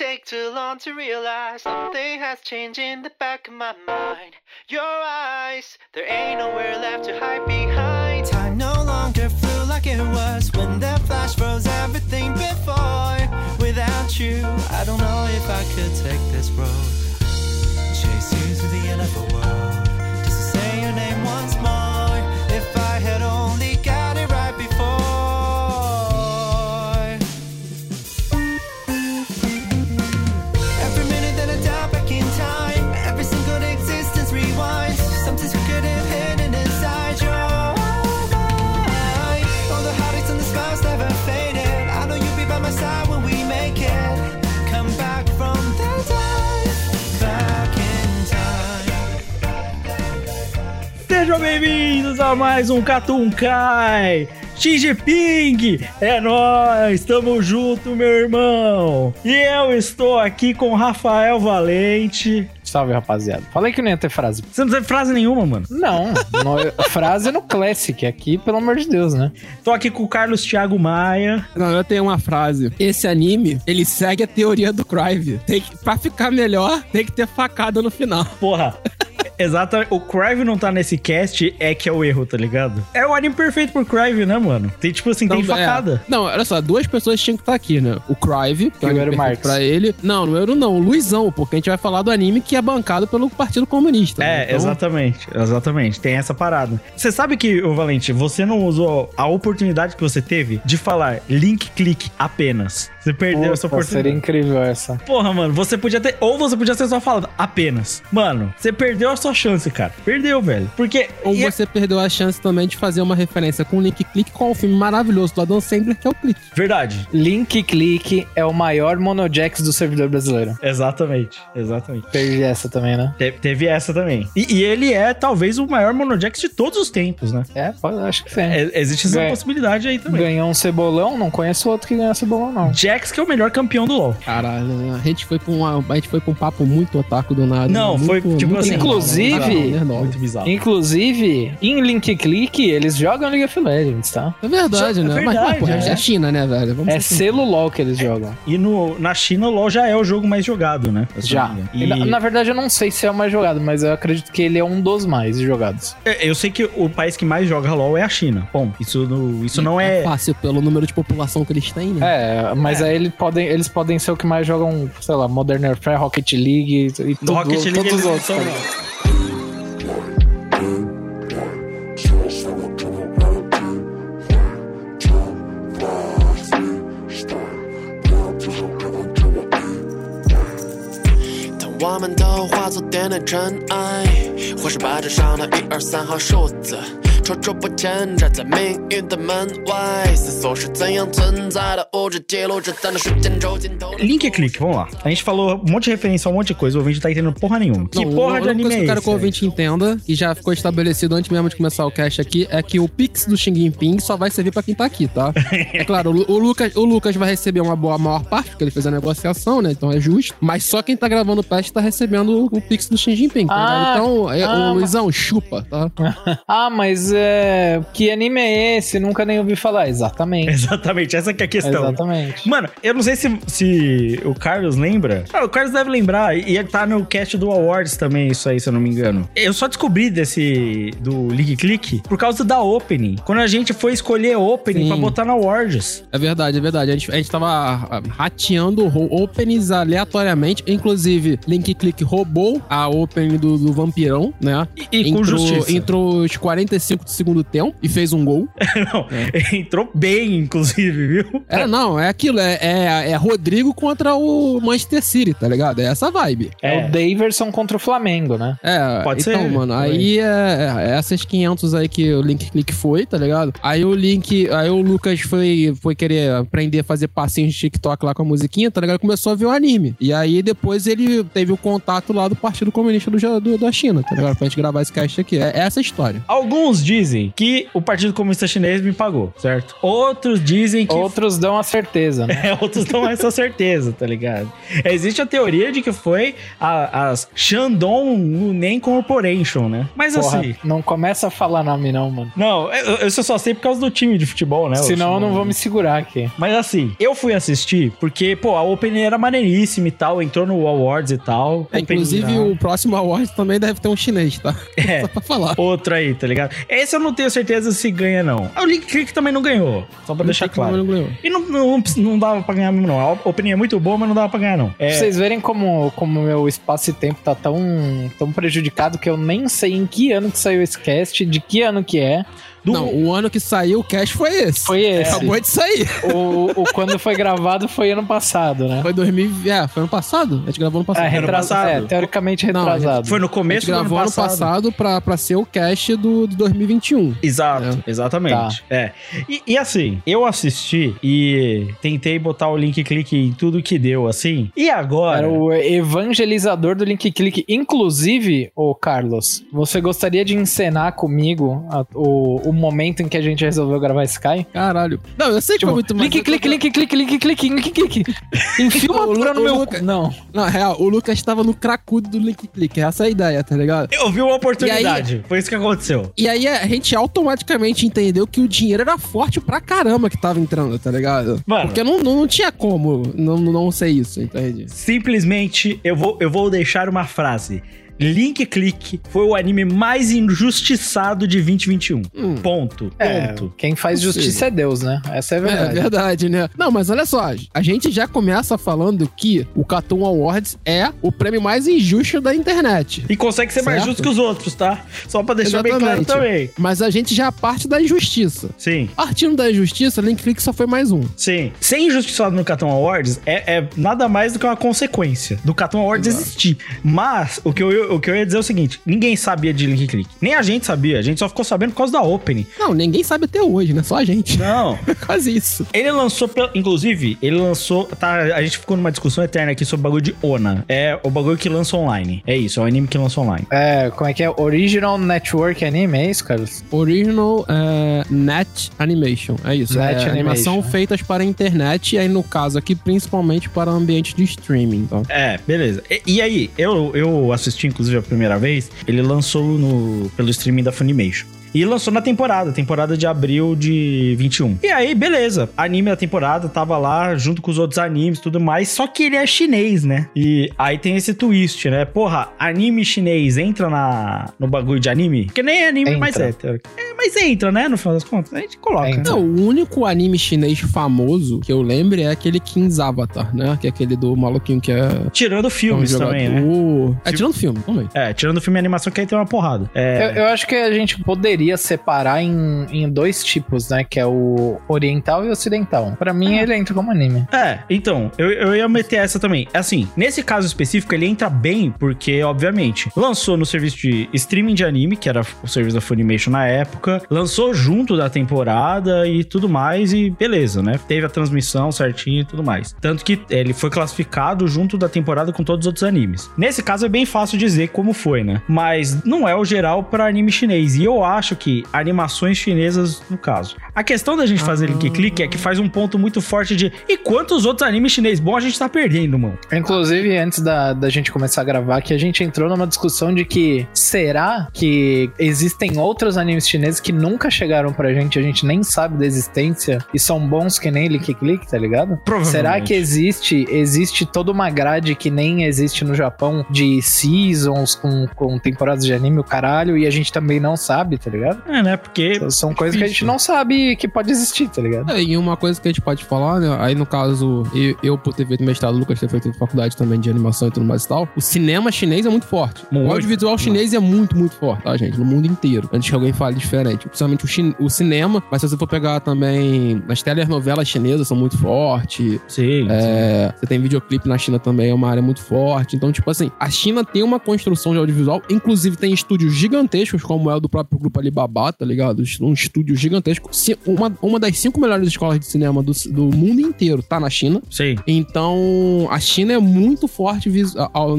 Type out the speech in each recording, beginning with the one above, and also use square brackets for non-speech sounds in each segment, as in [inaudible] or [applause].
Take too long to realize something has changed in the back of my mind. Your eyes, there ain't nowhere left to hide behind. Time no longer flew like it was when the flash froze everything before. Without you, I don't know if I could take this road. Chase you to the end of the world, just to say your name once more. If I had only bem-vindos a mais um Catum Kai. Xi Jinping, é nóis, tamo junto, meu irmão. E eu estou aqui com Rafael Valente. Salve, rapaziada. Falei que não ia ter frase. Você não tem frase nenhuma, mano. Não, no- frase no Classic. Aqui, pelo amor de Deus, né? Tô aqui com o Carlos Thiago Maia. Não, eu tenho uma frase. Esse anime, ele segue a teoria do Crive. Tem que, pra ficar melhor, tem que ter facada no final. Porra. Exatamente. O Crive não tá nesse cast, é que é o erro, tá ligado? É o anime perfeito pro Crive, né, mano? Tem tipo assim, tem é. facada. Não, olha só, duas pessoas tinham que estar aqui, né? O Crive, que é o Marx. pra ele. Não, no Euro não, o Luizão, porque a gente vai falar do anime que é bancado pelo Partido Comunista. né? É, Então, exatamente, exatamente. Tem essa parada. Você sabe que, ô Valente, você não usou a oportunidade que você teve de falar link click apenas. Você perdeu essa Puta, seria oportunidade. incrível essa. Porra, mano, você podia ter. Ou você podia ter só falado apenas. Mano, você perdeu a sua chance, cara. Perdeu, velho. Porque. Ou e- você perdeu a chance também de fazer uma referência com o Link Click com o filme maravilhoso do Adam Sandler, que é o Click. Verdade. Link Click é o maior monojax do servidor brasileiro. Exatamente. Exatamente. Perdi essa também, né? Te- teve essa também. E, e ele é talvez o maior monojax de todos os tempos, né? É, pode, acho que sim. É, existe essa Ganha- possibilidade aí também. Ganhou um cebolão, não conheço outro que ganhou cebolão, não. Jax, que é o melhor campeão do LoL. Caralho, né? a gente foi pra, uma, a gente foi pra um papo muito otaku do nada. Não, muito, foi, tipo assim, inclusive- nerdola. Muito bizarro. Inclusive, em Link Click, eles jogam League of Legends, tá? É verdade, É né? verdade, mas, mas, porra, é. é a China, né, velho? Vamos É sinceros. selo LOL que eles jogam. E no, na China, o LoL já é o jogo mais jogado, né? Já. E. Na, na verdade, eu não sei se é o mais jogado, mas eu acredito que ele é um dos mais jogados. é, eu sei que o país que mais joga LoL é a China. Bom, isso, isso não é. fácil pelo número de população que eles têm, né? É, mas aí eles podem, eles podem ser o que mais jogam, sei lá, Modern Warfare, Rocket League e, e No tudo, Rocket League todos eles os não outros. são, tá não. ligado? "当我们都化作点点尘埃，或是白纸上的一二三号数字， 踌躇不前站在命运的门外，思索是怎样存在的物质记录着在那时间轴尽头。 Link click, vamos lá. A gente falou um monte de referência a um monte de coisa, o ouvinte tá entendendo porra nenhuma. Que Não, porra a de única anime coisa é que eu quero esse? que o ouvinte entenda, e já ficou estabelecido antes mesmo de começar o cast aqui, é que o Pix do Xing Jinping só vai servir pra quem tá aqui, tá? [laughs] é claro, o, Lu- o Lucas, o Lucas vai receber uma boa maior parte, porque ele fez a negociação, né? Então é justo. Mas só quem tá gravando o cast tá recebendo o, o Pix do Xing Jinping, tá Ah, ligado? Então, é, ah, o Luizão, chupa, tá? [laughs] Ah, mas é, que anime é esse? Nunca nem ouvi falar. Exatamente. [laughs] Exatamente, essa que é a questão. Exatamente. Mano, eu não sei se, se o Carlos lembra. Ah, o Carlos deve lembrar. E ele tá no cast do Awards também, isso aí, se eu não me engano. Eu só descobri desse. do Link Click por causa da Opening. Quando a gente foi escolher Opening Sim. pra botar na Awards. É verdade, é verdade. A gente, a gente tava ah, rateando openings aleatoriamente. Inclusive, Link Click roubou a opening do, do Vampirão, né? E, e com Entrou- justiça. Entrou os 45 do segundo tempo e fez um gol. [laughs] Não, entrou bem, inclusive, viu? É, não, é aquilo, é, é, é Rodrigo contra o Manchester City, tá ligado? É essa vibe. É, É. o Daverson contra o Flamengo, né? É, Pode então, ser, mano, aí é, é essas 500 aí que o Link Click foi, tá ligado? Aí o Link, aí o Lucas foi, foi querer aprender a fazer passinhos de TikTok lá com a musiquinha, tá ligado? Começou a ver o anime. E aí depois ele teve o contato lá do Partido Comunista do, do- da China, tá ligado? Pra gente gravar esse cast aqui. É essa a história. Alguns dizem que o Partido Comunista Chinês me pagou, certo? Outros dizem que Outros dão a certeza, né? [laughs] É, outros não é essa certeza, tá ligado? Existe a teoria de que foi a- as Shandong Lunen Corporation, né? Mas Porra, assim. não começa a falar nome não, mano. Não, eu, eu só sei por causa do time de futebol, né? Senão eu não vou me segurar aqui. Mas assim, eu fui assistir porque, pô, a Opening era maneiríssima e tal, entrou no Awards e tal. É, inclusive, o próximo award também deve ter um chinês, tá? É. [laughs] Só pra falar. Outro aí, tá ligado? Esse eu não tenho certeza se ganha, não. O Link Click também não ganhou, só pra deixar claro. Não ganhou. E não, não, não dava pra ganhar mesmo, não. A Opening é muito boa, mas não dava pra ganhar, não. Pra É, vocês verem como como meu espaço e tempo tá tão, tão prejudicado que eu nem sei em que ano que saiu esse cast, de que ano que é. Do- Não, o ano que saiu o cast foi esse. Foi esse. Acabou de sair. O, o quando foi gravado foi ano passado, né? Foi 2000. É, foi ano passado? A gente gravou ano passado. É, passado. É, teoricamente Não, retrasado. Foi no começo do ano gravou ano passado. passado pra, pra ser o cast do, do 2021. Exato, É. exatamente. É. E, e assim, eu assisti e tentei botar o link clique em tudo que deu, assim. E agora? Era o evangelizador do Link Click. Inclusive, ô Carlos, você gostaria de encenar comigo a- o, o momento em que a gente resolveu gravar Sky? Caralho. Não, eu sei que Tipo, foi muito mais. link, clique, link, clique, link, clique, link, clique. [laughs] Enfia uma altura no meu... Luca- Não. Não, real, o Lucas tava no cracudo do link click. Essa é a ideia, tá ligado? Eu vi uma oportunidade. Foi isso que aconteceu. E aí a gente automaticamente entendeu que o dinheiro era forte pra caramba que tava entrando, tá ligado? Mano. Porque não, não, não tinha como não, não ser isso, entende? Simplesmente, eu vou, eu vou deixar uma frase. Link Click foi o anime mais injustiçado de 2021. Hum. Ponto. É, Ponto. quem faz justiça é Deus, né? Essa é a É verdade. verdade, né? Não, mas olha só, a gente já começa falando que o Cartoon Awards é o prêmio mais injusto da internet. E consegue ser mais Certo. justo que os outros, tá? Só pra deixar bem claro Exatamente. também. Mas a gente já parte da injustiça. Sim. Partindo da injustiça, Link Click só foi mais um. Sim. Ser injustiçado no Cartoon Awards é, é nada mais do que uma consequência do Cartoon Awards existir. Mas o que, eu, o que eu ia dizer é o seguinte: ninguém sabia de Link Click. Nem a gente sabia. A gente só ficou sabendo por causa da Opening. Não, ninguém sabe até hoje, né? Só a gente. Não. [laughs] Quase isso. Ele lançou, inclusive, ele lançou. Tá, a gente ficou numa discussão eterna aqui sobre o bagulho de Ona. É o bagulho que lança online. É isso, é o anime que lança online. É, como é que é? Original Network Anime, é isso, Carlos? Original é, Net Animation. É isso. Net é animação Animation. feitas para a internet e aí, no caso aqui, principalmente para ambiente de streaming. Então. É, beleza. E, e aí, eu, eu assisti, inclusive, a primeira vez. Ele lançou no, pelo streaming da Funimation. E lançou na temporada, temporada de abril de 21. E aí, beleza. Anime da temporada tava lá junto com os outros animes e tudo mais. Só que ele é chinês, né? E aí tem esse twist, né? Porra, anime chinês entra na, no bagulho de anime? Porque nem é anime, mas Entra. é. teórico. É, mas entra, né? No final das contas. A gente coloca. Entra. Não, o único anime chinês famoso que eu lembro é aquele King's Avatar, né? Que é aquele do maluquinho que é. Tirando filmes um também, né? É, tirando filme também. É, tirando filme e animação, que aí tem uma porrada. É. Eu, eu acho que a gente poderia separar em, em dois tipos, né? Que é o oriental e ocidental. Pra mim, ele entra como anime. É, então, eu, eu ia meter essa também. Assim, nesse caso específico, ele entra bem porque, obviamente, lançou no serviço de streaming de anime, que era o serviço da Funimation na época, lançou junto da temporada e tudo mais, e beleza, né? Teve a transmissão certinho e tudo mais. Tanto que ele foi classificado junto da temporada com todos os outros animes. Nesse caso é bem fácil dizer como foi, né? Mas não é o geral para anime chinês. E eu acho que animações chinesas, no caso. A questão da gente fazer link click é que faz um ponto muito forte de e quantos outros animes chinês bons a gente tá perdendo, mano? Inclusive, antes da, da gente começar a gravar, que a gente entrou numa discussão de que será que existem outros animes chineses que nunca chegaram pra gente, a gente nem sabe da existência e são bons que nem Lick Click, tá ligado? Provavelmente. Será que existe existe toda uma grade que nem existe no Japão de seasons com, com temporadas de anime, o caralho, e a gente também não sabe, tá ligado? Ligado? É, né? Porque. São- São coisas que a gente não sabe que pode existir, tá ligado? É, e uma coisa que a gente pode falar, né? Aí no caso, eu, eu por ter feito mestrado, o Lucas ter feito faculdade também de animação e tudo mais e tal, o cinema chinês é muito forte. Muito. O audiovisual chinês é muito, muito forte, tá, gente? No mundo inteiro. Antes que alguém fale diferente. Principalmente o, chin- o cinema, mas se você for pegar também as telenovelas chinesas são muito fortes. Sim. É, você tem videoclipe na China também, é uma área muito forte. Então, tipo assim, a China tem uma construção de audiovisual, inclusive tem estúdios gigantescos, como é o do próprio grupo Alibaba, tá ligado? Um estúdio gigantesco. Uma, uma das cinco melhores escolas de cinema do, do mundo inteiro tá na China. Sim. Então, a China é muito forte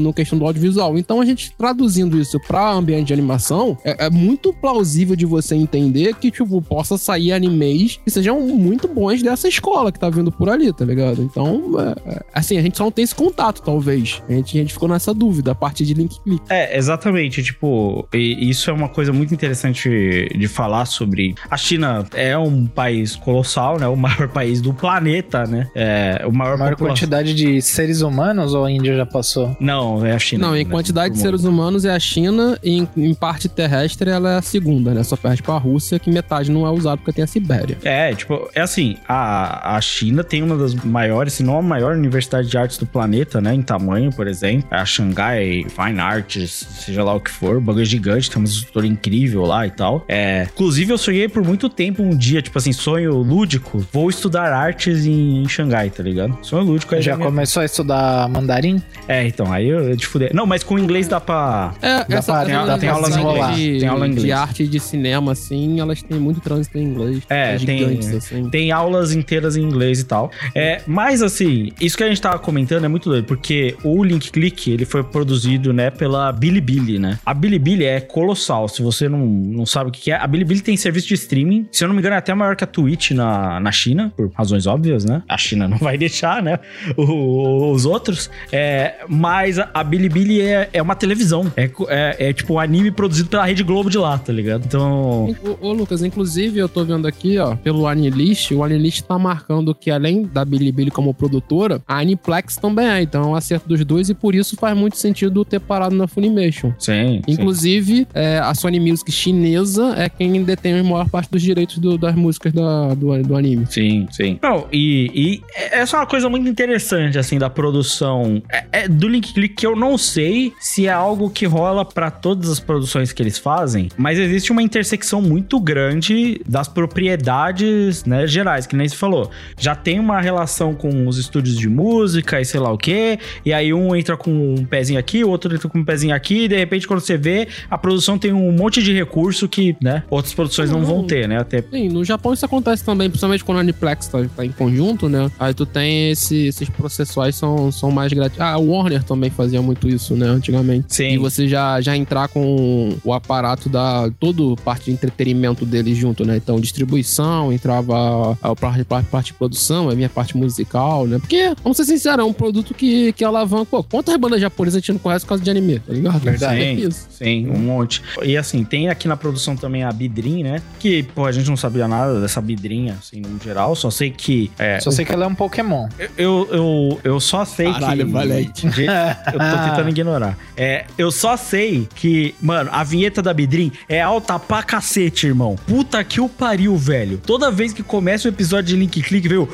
no questão do audiovisual. Então, a gente traduzindo isso pra ambiente de animação, é, é muito plausível de você entender que, tipo, possa sair animes que sejam muito bons dessa escola que tá vindo por ali, tá ligado? Então, é, é, assim, a gente só não tem esse contato, talvez. A gente, a gente ficou nessa dúvida a partir de link click. É, exatamente. Tipo, e isso é uma coisa muito interessante de falar sobre. A China é um país colossal, né? O maior [laughs] país do planeta, né? É, o maior, A maior população- quantidade de seres humanos ou a Índia já passou? Não, é a China. Não, em né? quantidade de seres humanos é a China, e em, em parte terrestre ela é a segunda, né? Só perde pra Rússia, que metade não é usado porque tem a Sibéria. É, tipo, é assim, a, a China tem uma das maiores, se não a maior universidade de artes do planeta, né? Em tamanho, por exemplo. A Shanghai Fine Arts, seja lá o que for, o bagulho é gigante, tem uma estrutura incrível lá e tal. É, inclusive, eu sonhei por muito tempo um dia, tipo assim, sonho lúdico, vou estudar artes em, em Xangai, tá ligado? Sonho lúdico aí Já minha- começou a estudar mandarim? É, então, aí eu, eu te fudei. Não, mas com inglês dá pra. É, Dá pra- tem- essa tem aula em inglês, de, tem aula em inglês. de arte de cinema, assim, elas têm muito trânsito em inglês. É, tem- gigantes, assim. Tem aulas inteiras em inglês e tal. É, mas assim, isso que a gente tava comentando é muito doido, porque o Link Click, ele foi produzido, né, pela Bilibili, né? A Bilibili é colossal, se você não, não sabe o que é. A Bilibili tem serviço de streaming, se eu não me engano é até maior que a Twitch na, na China, por razões óbvias, né? A China não [laughs] vai deixar, né? O- os outros. É, mas a, Bilibili é, é uma televisão. É, é, é tipo um anime produzido pela Rede Globo de lá, tá ligado? Então... Ô, ô, Lucas, inclusive eu tô vendo aqui, ó, pelo Anilist, o Anilist tá marcando que além da Bilibili como produtora, a Aniplex também é, então é um acerto dos dois e por isso faz muito sentido ter parado na Funimation. Sim. sim. Inclusive, é, a Sony Music chinesa é quem detém a maior parte dos direitos do- das músicas da- do, do anime. Sim, sim. Não, e, e essa é uma coisa muito interessante, assim, da produção é, é do Link Click, que eu não sei se é algo que rola pra todas as produções que eles fazem, mas existe uma intersecção muito grande das propriedades, né, gerais, que nem se falou. Já tem uma relação com os estúdios de música e sei lá o quê, e aí um entra com um pezinho aqui, o outro entra com um pezinho aqui, e de repente quando você vê, a produção tem um monte de recurso que, né, outras produções não vão ter, né, até Sim, no Japão isso acontece também, principalmente quando a Aniplex tá, tá em conjunto, né? Aí tu tem esse- esses processuais são, são mais grátis. Ah, o Warner também fazia muito isso, né, antigamente. Sim. E você já, já entrar com o aparato da todo parte de entretenimento deles junto, né? Então, distribuição, entrava a, a parte, parte, parte de produção, a minha parte musical, né? Porque, vamos ser sinceros, é um produto que, que alavanca. Pô, quantas bandas japonesas a gente não conhece por causa de anime, tá ligado? Verdade. É Sim, isso. sim, um monte. E assim, tem aqui na produção também a Bidrin, né? Que, pô, a gente não sabia nada dessa Bidrinha, assim, no geral. Só sei que. É, Só sei que ela é um Pokémon. eu, eu, eu só sei Caralho, que. valente. [laughs] Gente, eu tô tentando ignorar. É, eu só sei que, mano, a vinheta da Bidrin é alta pra cacete, irmão. Puta que o pariu, velho. Toda vez que começa o episódio de Link Click, veio.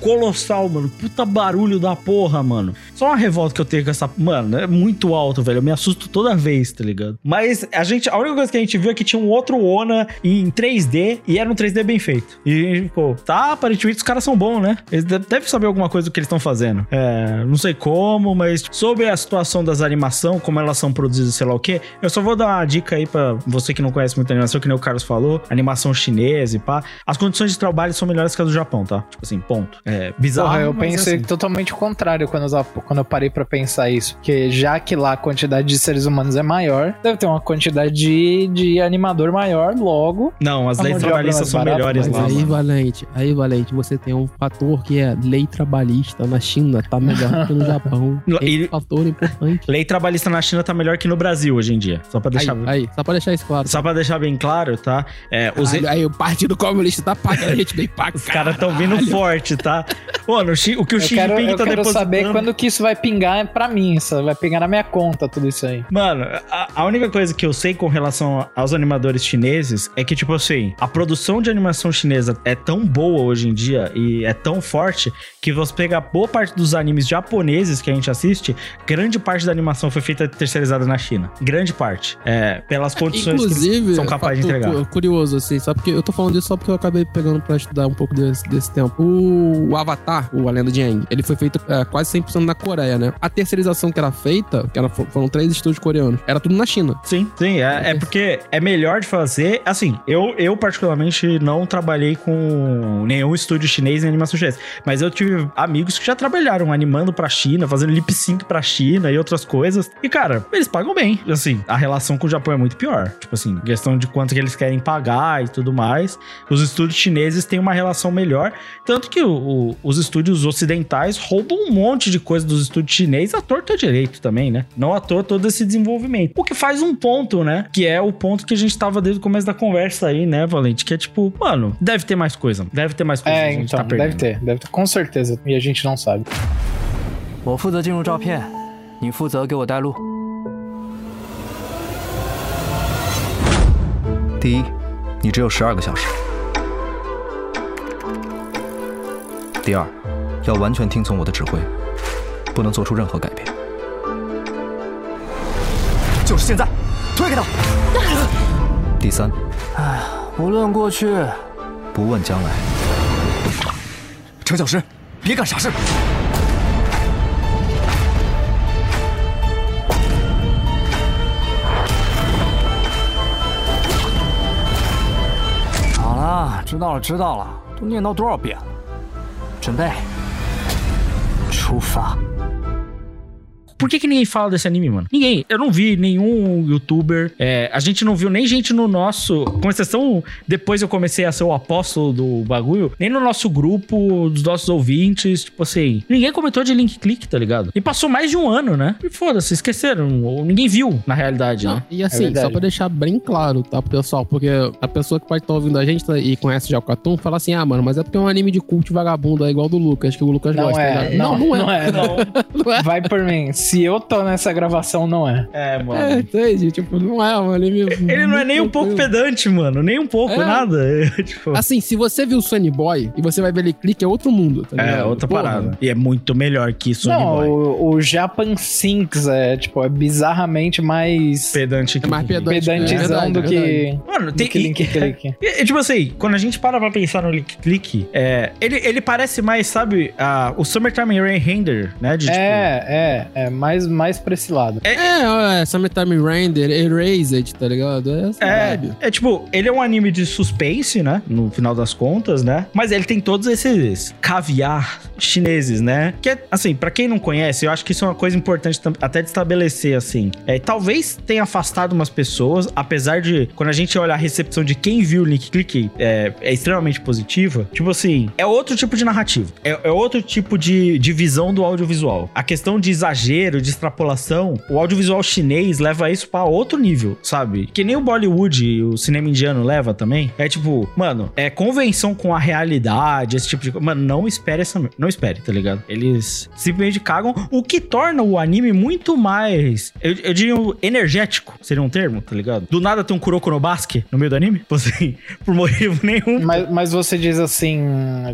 Colossal, mano. Puta barulho da porra, mano. Só uma revolta que eu tenho com essa. Mano, é muito alto, velho. Eu me assusto toda vez, tá ligado? Mas a gente. A única coisa que a gente viu é que tinha um outro Ona em 3D e era um 3D bem feito. E, pô, tá, aparentemente os caras são bons, né? Eles de- devem saber alguma coisa do que eles estão fazendo. É, não sei como, mas sobre a situação das animações, como elas são produzidas, sei lá o quê, eu só vou dar uma dica aí pra você que não conhece muito animação, que nem o Carlos falou, animação chinesa e pá. As condições de trabalho são melhores que as do Japão, tá? Tipo assim, ponto. É bizarro. Porra, eu mas pensei assim. totalmente o contrário quando eu, quando eu parei pra pensar isso. Porque já que lá a quantidade de seres humanos é maior, deve ter uma quantidade de, de animador maior, logo. Não, as leis trabalhistas são barata, melhores lá. Aí. Valente, aí, Valente, você tem um fator que é lei trabalhista na China, tá melhor que no [laughs] Japão. Esse e- fator importante. Lei trabalhista na China tá melhor que no Brasil hoje em dia. Só pra Aí, deixar. aí, só pra deixar isso claro. Só pra deixar bem claro, tá? É, os, Aí, aí o Partido Comunista tá pagando a gente bem pra Os caras tão vindo forte, tá? Mano, o, que o Eu Xi quero, Jinping eu tá quero depositando... saber quando que isso vai pingar pra mim. Isso vai pingar na minha conta, tudo isso aí. Mano, a, a única coisa que eu sei com relação aos animadores chineses é que, tipo assim, a produção de animação chinesa é tão boa hoje em dia e é tão forte que você pega boa parte dos animes japoneses que a gente assiste, grande parte da animação foi feita terceirizada na China. Grande parte. É, pelas condições que Inclusive, eles são capazes de entregar. cu- curioso, assim, só porque eu tô falando disso só porque eu acabei pegando pra estudar um pouco desse, desse tempo. O, o Avatar, o A Lenda de Aang, ele foi feito é, quase 100% na Coreia, né? A terceirização que era feita, que era, foram três estúdios coreanos, era tudo na China. Sim, sim, é, é porque é melhor de fazer. Assim, eu, eu particularmente não trabalhei com nenhum estúdio chinês em animação chinesa, mas eu tive amigos que já trabalharam animando pra China, fazendo lip sync pra China e outras coisas. E cara, eles pagam bem. Assim, a relação com o Japão é muito pior. Tipo assim, questão de quanto que eles querem pagar e tudo mais. Os estúdios chineses têm uma relação melhor, tanto que o- o- os estúdios ocidentais roubam um monte de coisa dos estúdios chineses à torta direito também, né? Não à toa todo esse desenvolvimento. O que faz um ponto, né? Que é o ponto que a gente tava desde o começo da conversa aí, né, Valente? Que é tipo, mano, deve ter mais coisa. Deve ter mais coisa. que É, a gente então, tá perdendo. deve ter, deve ter, com certeza. E a gente não sabe. 我负责进入照片，你负责给我带路。第一，你只有十二个小时；第二，要完全听从我的指挥，不能做出任何改变。就是现在，推开他！ 第三，哎无论过去，不问将来。程小石，别干傻事！好了，知道了，知道了，都念叨多少遍了？准备，出发。Por que, que ninguém fala desse anime, mano? Ninguém. Eu não vi nenhum youtuber. é, a gente não viu nem gente no nosso. Com exceção, depois eu comecei a ser o apóstolo do bagulho. Nem no nosso grupo, dos nossos ouvintes. Tipo assim. Ninguém comentou de link click, tá ligado? E passou mais de um ano, né? E foda-se, esqueceram. Ou ninguém viu, na realidade, né? E assim, verdade. só pra deixar bem claro, tá, pro pessoal? Porque a pessoa que pode estar ouvindo a gente tá, e conhece já o Cartoon fala assim: ah, mano, mas é porque é um anime de culto vagabundo, é igual do Lucas, que o Lucas Não gosta. é, tá não, não, não é. é, não. [laughs] Não é. Vai por mim. Se eu tô nessa gravação, não é. É, mano. É, entende? Tipo, não é um anime. Ele não é nem um pouco pedante, mano. Nem um pouco, É. nada. É, [laughs] tipo, Assim, se você viu o Sunny Boy e você vai ver ele clique, é outro mundo, tá é, outra Porra. parada. E é muito melhor que Sony não, Boy. o, o Japan Sinks é, tipo, é bizarramente mais Pedante É mais pedante. pedantizão é verdade, do é que. verdade. Mano, do tem que Link Click. E, tipo assim, quando a gente para pra pensar no Link Click, é, ele, ele parece mais, sabe, a, o Summertime Rain Render, né? De, tipo, É, é, é mais, mais pra esse lado. É, é, Summertime Render, Erased, tá ligado? É É, é tipo, ele é um anime de suspense, né? No final das contas, né? Mas ele tem todos esses caviar chineses, né? Que é, assim, pra quem não conhece, eu acho que isso é uma coisa importante até de estabelecer, assim. É, talvez tenha afastado umas pessoas, apesar de, quando a gente olha a recepção de quem viu o Link Click, é, é extremamente positiva. Tipo assim, é outro tipo de narrativa. É, é outro tipo de, de visão do audiovisual. A questão de exagero, de extrapolação, o audiovisual chinês leva isso pra outro nível, sabe? Que nem o Bollywood e o cinema indiano leva também. É tipo, mano, é convenção com a realidade, esse tipo de coisa. Mano, não espere essa. Não espere, tá ligado? Eles simplesmente cagam, o que torna o anime muito mais. Eu, eu diria energético, seria um termo, tá ligado? Do nada tem um Kuroko no Basque no meio do anime. [laughs] Assim, por motivo nenhum. Mas, mas você diz assim,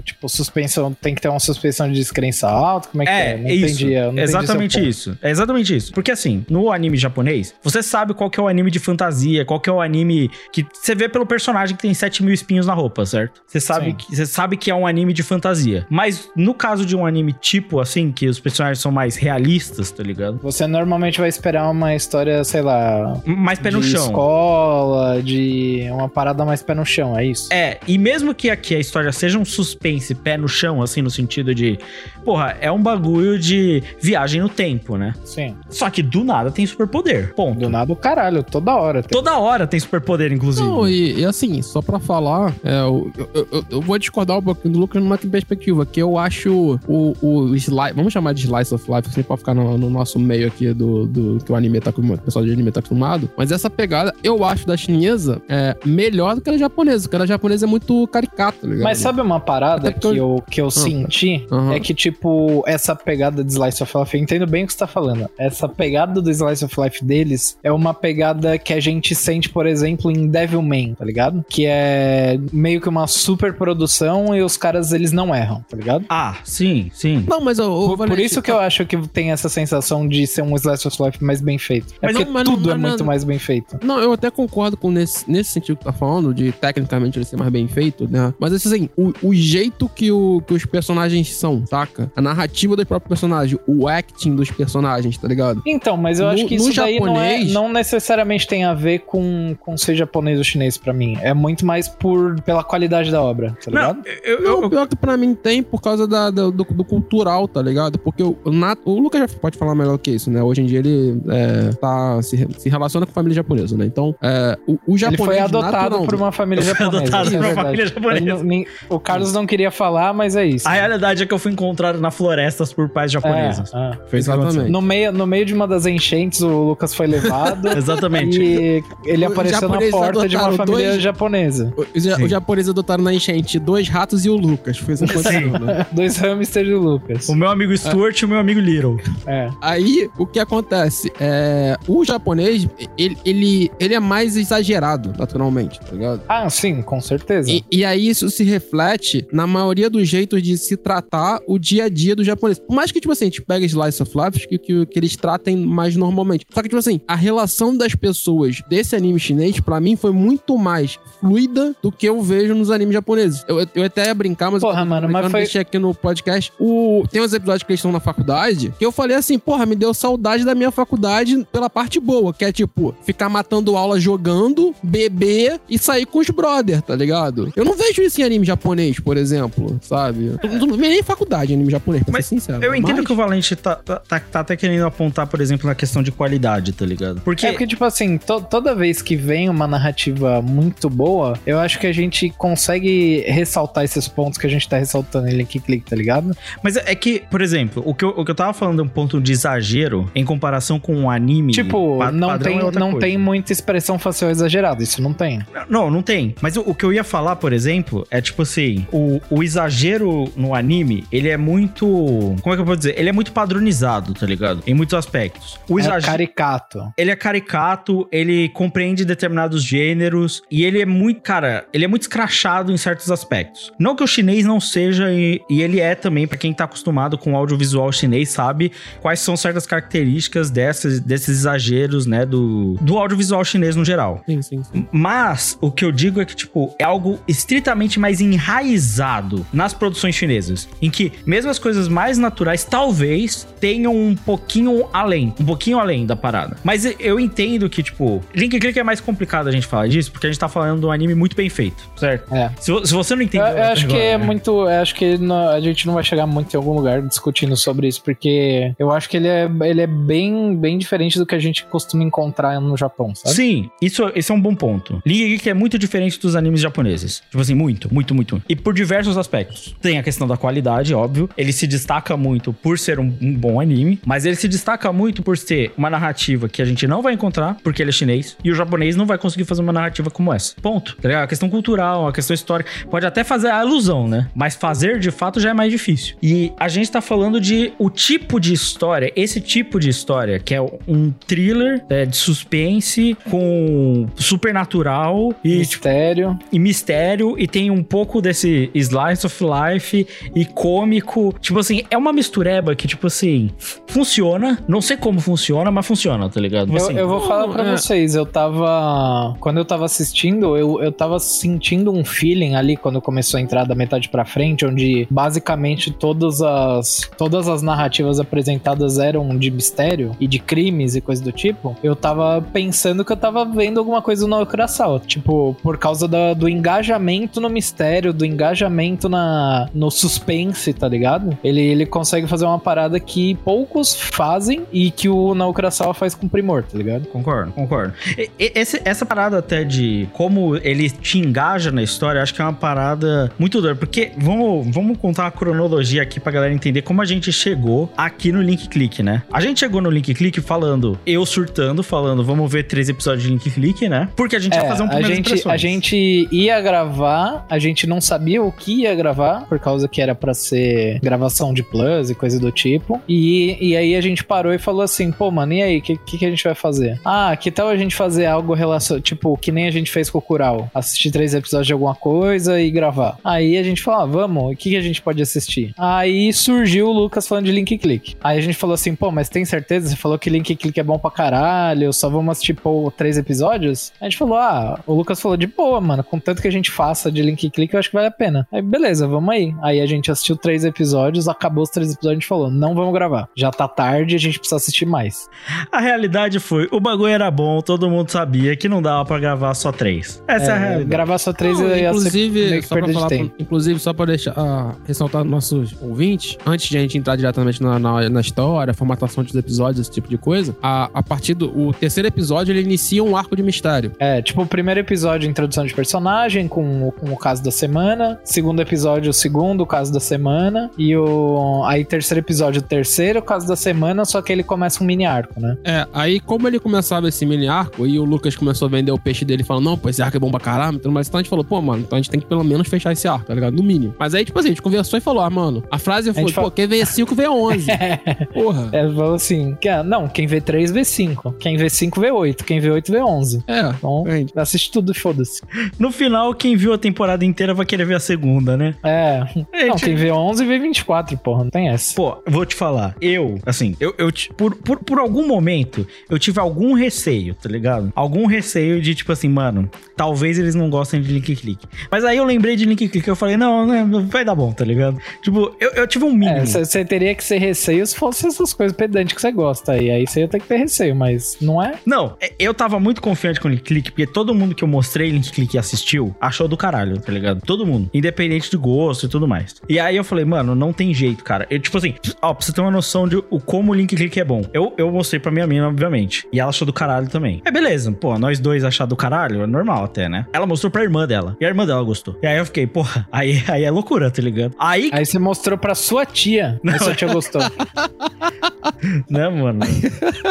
tipo, suspensão, tem que ter uma suspensão de descrença alta? Como é que é? É, Não isso. entendi, não entendi exatamente seu ponto. Isso. É exatamente isso. Porque assim, no anime japonês, você sabe qual que é o anime de fantasia, qual que é o anime que você vê pelo personagem que tem 7 mil espinhos na roupa, certo? Você sabe, Sim. que, você sabe que é um anime de fantasia. Mas no caso de um anime tipo assim, que os personagens são mais realistas, tá ligado? Você normalmente vai esperar uma história, sei lá, Mais pé no de chão. escola, de uma parada mais pé no chão, é isso? É, e mesmo que aqui a história seja um suspense pé no chão, assim, no sentido de, porra, é um bagulho de viagem no tempo. Tempo, né? Sim. Só que do nada tem superpoder. Ponto. Do nada o caralho, toda hora. tem. Toda hora tem superpoder, inclusive. Não, e, e assim, só pra falar, é, eu, eu, eu- eu vou discordar um pouquinho do Lucas numa perspectiva, que eu acho o, o slice, vamos chamar de slice of life, assim, pra ficar no, no nosso meio aqui do, do que o anime tá acostumado, o pessoal de anime tá acostumado, mas essa pegada, eu acho da chinesa é melhor do que a japonesa, porque a japonesa é muito caricata, tá ligado? Mas sabe uma parada que porque eu, que eu senti? Aham. É que, tipo, essa pegada de Slice of Life, eu entendo bem o que você tá falando. Essa pegada do Slice of Life deles é uma pegada que a gente sente, por exemplo, em Devilman, tá ligado? Que é meio que uma super produção e os caras, eles não erram, tá ligado? Ah, sim, sim. Não, mas eu, Por, por isso que eu acho que tem essa sensação de ser um Slice of Life mais bem feito. É Mas porque não- mas não- tudo é mas muito não- mais bem feito. Não, eu até concordo com nesse, nesse sentido que tá falando, de tecnicamente ele ser mais bem feito, né? Mas assim, o, o jeito que, o, que os personagens são, saca? A narrativa do próprio personagem, o acting dos personagens, tá ligado? Então, mas eu No- acho que isso daí não, é, não necessariamente tem a ver com, com ser japonês ou chinês pra mim. É muito mais por, pela qualidade da obra, tá ligado? Não, eu, Não, eu, pior que pra mim tem por causa da, do, do cultural, tá ligado? Porque o, Nat- o Lucas já pode falar melhor que isso, né? Hoje em dia ele é, tá, se, se relaciona com a família japonesa, né? Então, é, o, o Ele japonês foi adotado por uma família Foi japonesa. adotado isso é por uma família japonesa. Ele o Carlos não queria falar, mas é isso. a realidade é que eu fui encontrado na florestas por pais japoneses. É, é. Foi aconteceu. Exatamente. No, meio, no meio de uma das enchentes, o Lucas foi levado. [laughs] Exatamente. E ele Os apareceu na porta de uma família dois- japonesa. Os, japoneses adotaram na enchente dois ratos e o Lucas. Foi isso né? [laughs] Dois hamsters do Lucas. O meu amigo Stuart e o meu amigo Little. É. Aí, o que acontece? É, o japonês, ele, ele, ele é mais exagerado, naturalmente, tá ligado? Ah, sim, com certeza. E, e aí isso se reflete na maioria dos jeitos de se tratar o dia a dia do japonês. Por mais que, tipo assim, a gente pega Slice of Life, que, que, que eles tratem mais normalmente. Só que, tipo assim, a relação das pessoas desse anime chinês, pra mim, foi muito mais fluida do que eu vejo nos animes japoneses. Eu, eu até ia brincar, mas Porra, eu, mano, mas eu foi- deixei aqui no podcast. O, tem uns episódios que eles estão na faculdade, que eu falei assim, porra, me deu saudade da minha faculdade pela parte boa, que é tipo, ficar matando aula jogando, beber e sair com os brother, tá ligado? Eu não vejo isso em anime japonês, por exemplo, sabe? Eu não, não nem faculdade em anime japonês, pra Mas ser sincero. Eu entendo Mas- que o Valente tá, tá, tá, tá até querendo apontar, por exemplo, na questão de qualidade, tá ligado? Porque. É porque, tipo assim, to- toda vez que vem uma narrativa muito boa, eu acho que a gente consegue ressaltar esses pontos que a gente tá ressaltando em Link Click, tá ligado? Mas é que, por exemplo, o que eu, o que eu tava falando é um ponto de exagero em comparação com um anime. Tipo, pa- não, padrão tem, é outra não coisa. tem muita expressão facial exagerada, isso não tem. Não, não tem. Mas o, o que eu ia falar, por exemplo, é tipo assim: o, o exagero no anime, ele é muito. Como é que eu vou dizer? Ele é muito padronizado, tá ligado? Em muitos aspectos. O É exagero. caricato. Ele é caricato, ele compreende determinados gêneros e ele é muito, cara, ele é muito escrachado em certos aspectos. Não que o chinês não seja, e, e ele é também, pra quem tá acostumado com o audiovisual chinês, sabe quais são certas características dessas, desses exageros, né, do, do audiovisual chinês no geral. Sim, sim, sim. Mas o que eu digo é que, tipo, é algo estritamente mais enraizado nas produções chinesas. Em que, mesmo as coisas mais naturais, talvez tenham um pouquinho além. Um pouquinho além da parada. Mas eu entendo que, tipo, Link Click é mais complicado a gente falar disso, porque a gente tá falando de um anime muito bem feito, certo? É. Se, se você não Eu, entendeu. eu acho até que é agora, né? muito. Eu acho que não- a gente não vai chegar muito em algum lugar discutindo sobre isso, porque eu acho que ele é, ele é bem, bem diferente do que a gente costuma encontrar no Japão, sabe? Sim, isso, esse é um bom ponto. Link Geek é muito diferente dos animes japoneses. Tipo assim, muito, muito, muito. E por diversos aspectos. Tem a questão da qualidade, óbvio. Ele se destaca muito por ser um, um bom anime, mas ele se destaca muito por ser uma narrativa que a gente não vai encontrar, porque ele é chinês, e o japonês não vai conseguir fazer uma narrativa como essa. Ponto. Tá ligado? A questão cultural, a questão histórica. Pode até fazer a ilusão, né? Mas fazer de fato já é mais difícil. E a gente tá falando de o tipo de história, esse tipo de história, que é um thriller é, de suspense com supernatural e, tipo, Mistério. e mistério e tem um pouco desse slice of life e cômico. Tipo assim, é uma mistureba que, tipo assim, funciona. Não sei como funciona, mas funciona, tá ligado? Eu, assim, eu vou falar pra é. vocês, eu tava. Quando eu tava assistindo, eu, eu tava sentindo um feeling ali quando começou a entrar da metade pra frente, onde basicamente todas as, todas as narrativas apresentadas eram de mistério e de crimes e coisa do tipo. Eu tava pensando que eu tava vendo alguma coisa no Kurosawa. Tipo, por causa da- do engajamento no mistério, do engajamento na, no suspense, tá ligado? Ele, ele consegue fazer uma parada que que poucos fazem e que o Naoki Urasawa faz com primor, tá ligado? Concordo, concordo. E- esse- essa parada até de como ele te engaja na história, acho que é uma parada muito doida. Porque vamos, vamos contar uma cronologia aqui pra galera entender como a gente chegou aqui no Link Click, né? A gente chegou no Link Click falando, eu surtando, falando, vamos ver três episódios de Link Click, né? Porque a gente ia fazer um É, a primeiro gente, a gente ia gravar, a gente não sabia o que ia gravar, por causa que era pra ser gravação de plus e coisa do tipo. E, e aí a gente parou e falou assim, pô, mano, e aí, o que, que, que a gente vai fazer? Ah, que tal a gente fazer algo relacionado, tipo, que nem a gente fez com o Kural, assistir três episódios de alguma coisa e gravar. Aí a gente falou, ah, vamos, o que, que a gente pode assistir? Aí surgiu o Lucas falando de Link Click. Aí a gente falou assim, pô, mas tem certeza? Você falou que Link Click é bom pra caralho, só vamos assistir, pô, três episódios? A gente falou, ah, o Lucas falou de boa, mano, com tanto que a gente faça de Link Click, eu acho que vale a pena. Aí, beleza, vamos aí. Aí a gente assistiu três episódios, acabou os três episódios, a gente falou, não vamos gravar. Já tá tarde, a gente precisa assistir mais. A realidade foi, o bagulho era bom, todo mundo sabia que não dava pra gravar só três. Essa é, a É, realidade. gravar só três Não, ia ser meio inclusive, que só pra falar, tempo. inclusive, só pra deixar, ah, ressaltar nossos ouvintes, antes de a gente entrar diretamente na, na, na história, formatação dos episódios, esse tipo de coisa, a, a partir do o terceiro episódio, ele inicia um arco de mistério. É, tipo, o primeiro episódio, introdução de personagem, com, o- com o caso da semana. Segundo episódio, o segundo, o caso da semana. E o. Aí, terceiro episódio, o terceiro, o caso da semana, só que ele começa um mini arco, né? É, aí como ele começava esse mini arco e o Lucas começou a vender o peixe dele falando, não, pô, esse arco é bom pra caralho, tudo mais, então a gente falou, pô, mano, então a gente tem que pelo menos fechar esse arco, tá ligado? No mínimo. Mas aí, tipo assim, a gente conversou e falou, ah, mano, a frase foi, gente pô, fala- quem vê 5 vê 11. [laughs] Porra. É, falou assim: que, ah, não, quem vê 3 vê 5. Quem vê 5 vê 8. Quem vê 8 vê 11. É, Então, é. assiste tudo, foda-se. No final, quem viu a temporada inteira vai querer ver a segunda, né? É. Não, Gente, quem vê 11 vê 24, porra, não tem essa. Pô, vou te falar. Eu, assim, eu, eu por, por, por algum momento, eu tive algum receio, tá ligado? Algum receio de, tipo assim, mano, talvez eles não gostem de Link Click. Mas aí eu lembrei de Link Click, eu falei, não, não, vai dar bom, tá ligado? Tipo, eu, eu tive um mínimo. É, você teria que ser receio se fosse essas coisas pedantes que você gosta aí. Aí você ia ter que ter receio, mas não é? Não, é- eu tava muito confiante com Link Click, porque todo mundo que eu mostrei Link Click e assistiu achou do caralho, tá ligado? Todo mundo. Independente de gosto e tudo mais. E aí eu falei, mano, não tem jeito, cara. Eu, tipo assim, ó, pra você ter uma noção de o, como o Link Click é bom. Eu, eu mostrei pra minha mina, obviamente. E ela achou do caralho também. É beleza, pô, nós dois achar do caralho é normal até, né? Ela mostrou pra irmã dela. E a irmã dela gostou. E aí eu fiquei, porra, [laughs] aí, aí é loucura, tá ligado? Aí, Aí você mostrou pra sua tia. [laughs] Aí sua tia gostou. [laughs] né, mano?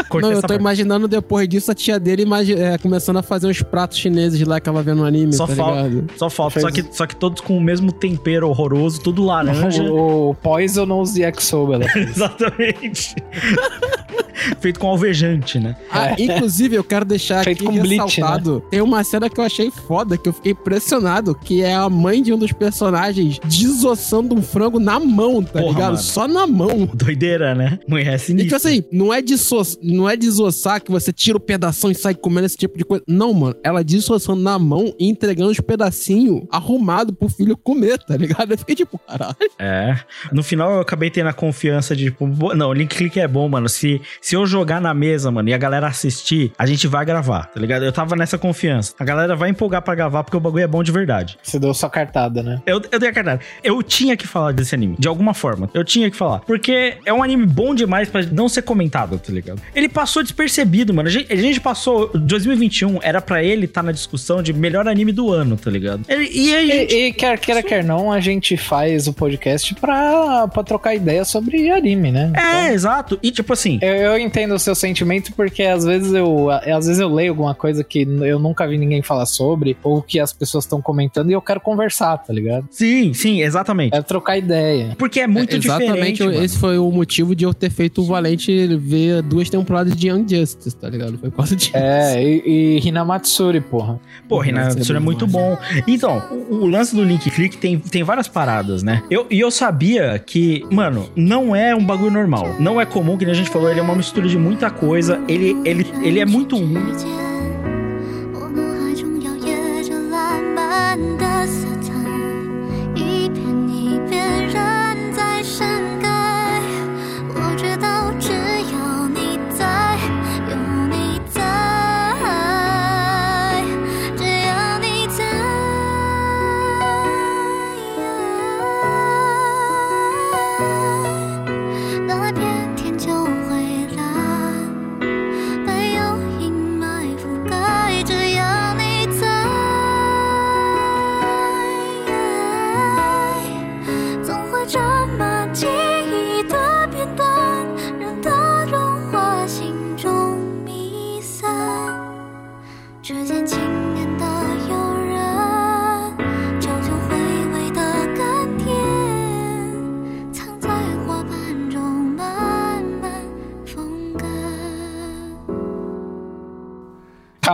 Cortei Não, eu tô parte. imaginando depois disso a tia dele é, começando a fazer uns pratos chineses lá que ela vê no anime, Só tá falta, ligado? só falta. Fez- Só que, só que todos com o mesmo tempero horroroso, tudo laranja. o, o Poisonous ela fez. Exatamente. [laughs] Feito com alvejante, né? Ah, inclusive, eu quero deixar Feito aqui com bleach, ressaltado. Tem uma cena que eu achei foda, que eu fiquei impressionado, que é a mãe de um dos personagens desossando um frango na mão, tá Porra, ligado? mano. Só na mão. Doideira, né? Mulher E tipo sinistra. assim, não é, desoss... não é desossar que você tira o pedação e sai comendo esse tipo de coisa. Não, mano. Ela desossando na mão e entregando os pedacinhos arrumado pro filho comer, tá ligado? Eu fiquei tipo, caralho. É. No final eu acabei tendo a confiança de, tipo, bo- não, o Link Click é bom, mano. Se, se eu jogar na mesa, mano, e a galera assistir, a gente vai gravar, tá ligado? Eu tava nessa confiança. A galera vai empolgar pra gravar porque o bagulho é bom de verdade. Você deu sua cartada, né? Eu, eu dei a cartada. Eu tinha que falar desse anime, de alguma forma. Eu tinha que falar. Porque é um anime bom demais pra não ser comentado, tá ligado? Ele passou despercebido, mano. A gente, a gente passou. 2021 era pra ele estar na discussão de melhor anime do ano, tá ligado? Ele- e aí. E, e quer queira, quer não, a gente faz o podcast pra, pra trocar ideia sobre anime, né? É, exato. E tipo assim. Eu, eu entendo o seu sentimento porque às vezes eu às vezes eu leio alguma coisa que eu nunca vi ninguém falar sobre ou que as pessoas estão comentando e eu quero conversar, tá ligado? Sim, sim, exatamente. Quero trocar ideia. Porque é muito Exatamente, diferente. mano. esse foi o motivo de eu ter feito o Valente ver duas temporadas de Young Justice, tá ligado? Foi por causa disso. É, e, e Hinamatsuri, porra. Pô, Renato, isso é muito bom. Então, o, o lance do Link Click tem, tem várias paradas, né? Eu, e eu sabia que, mano, não é um bagulho normal. Não é comum, que a gente falou, ele é uma mistura de muita coisa. Ele, ele, ele é muito único.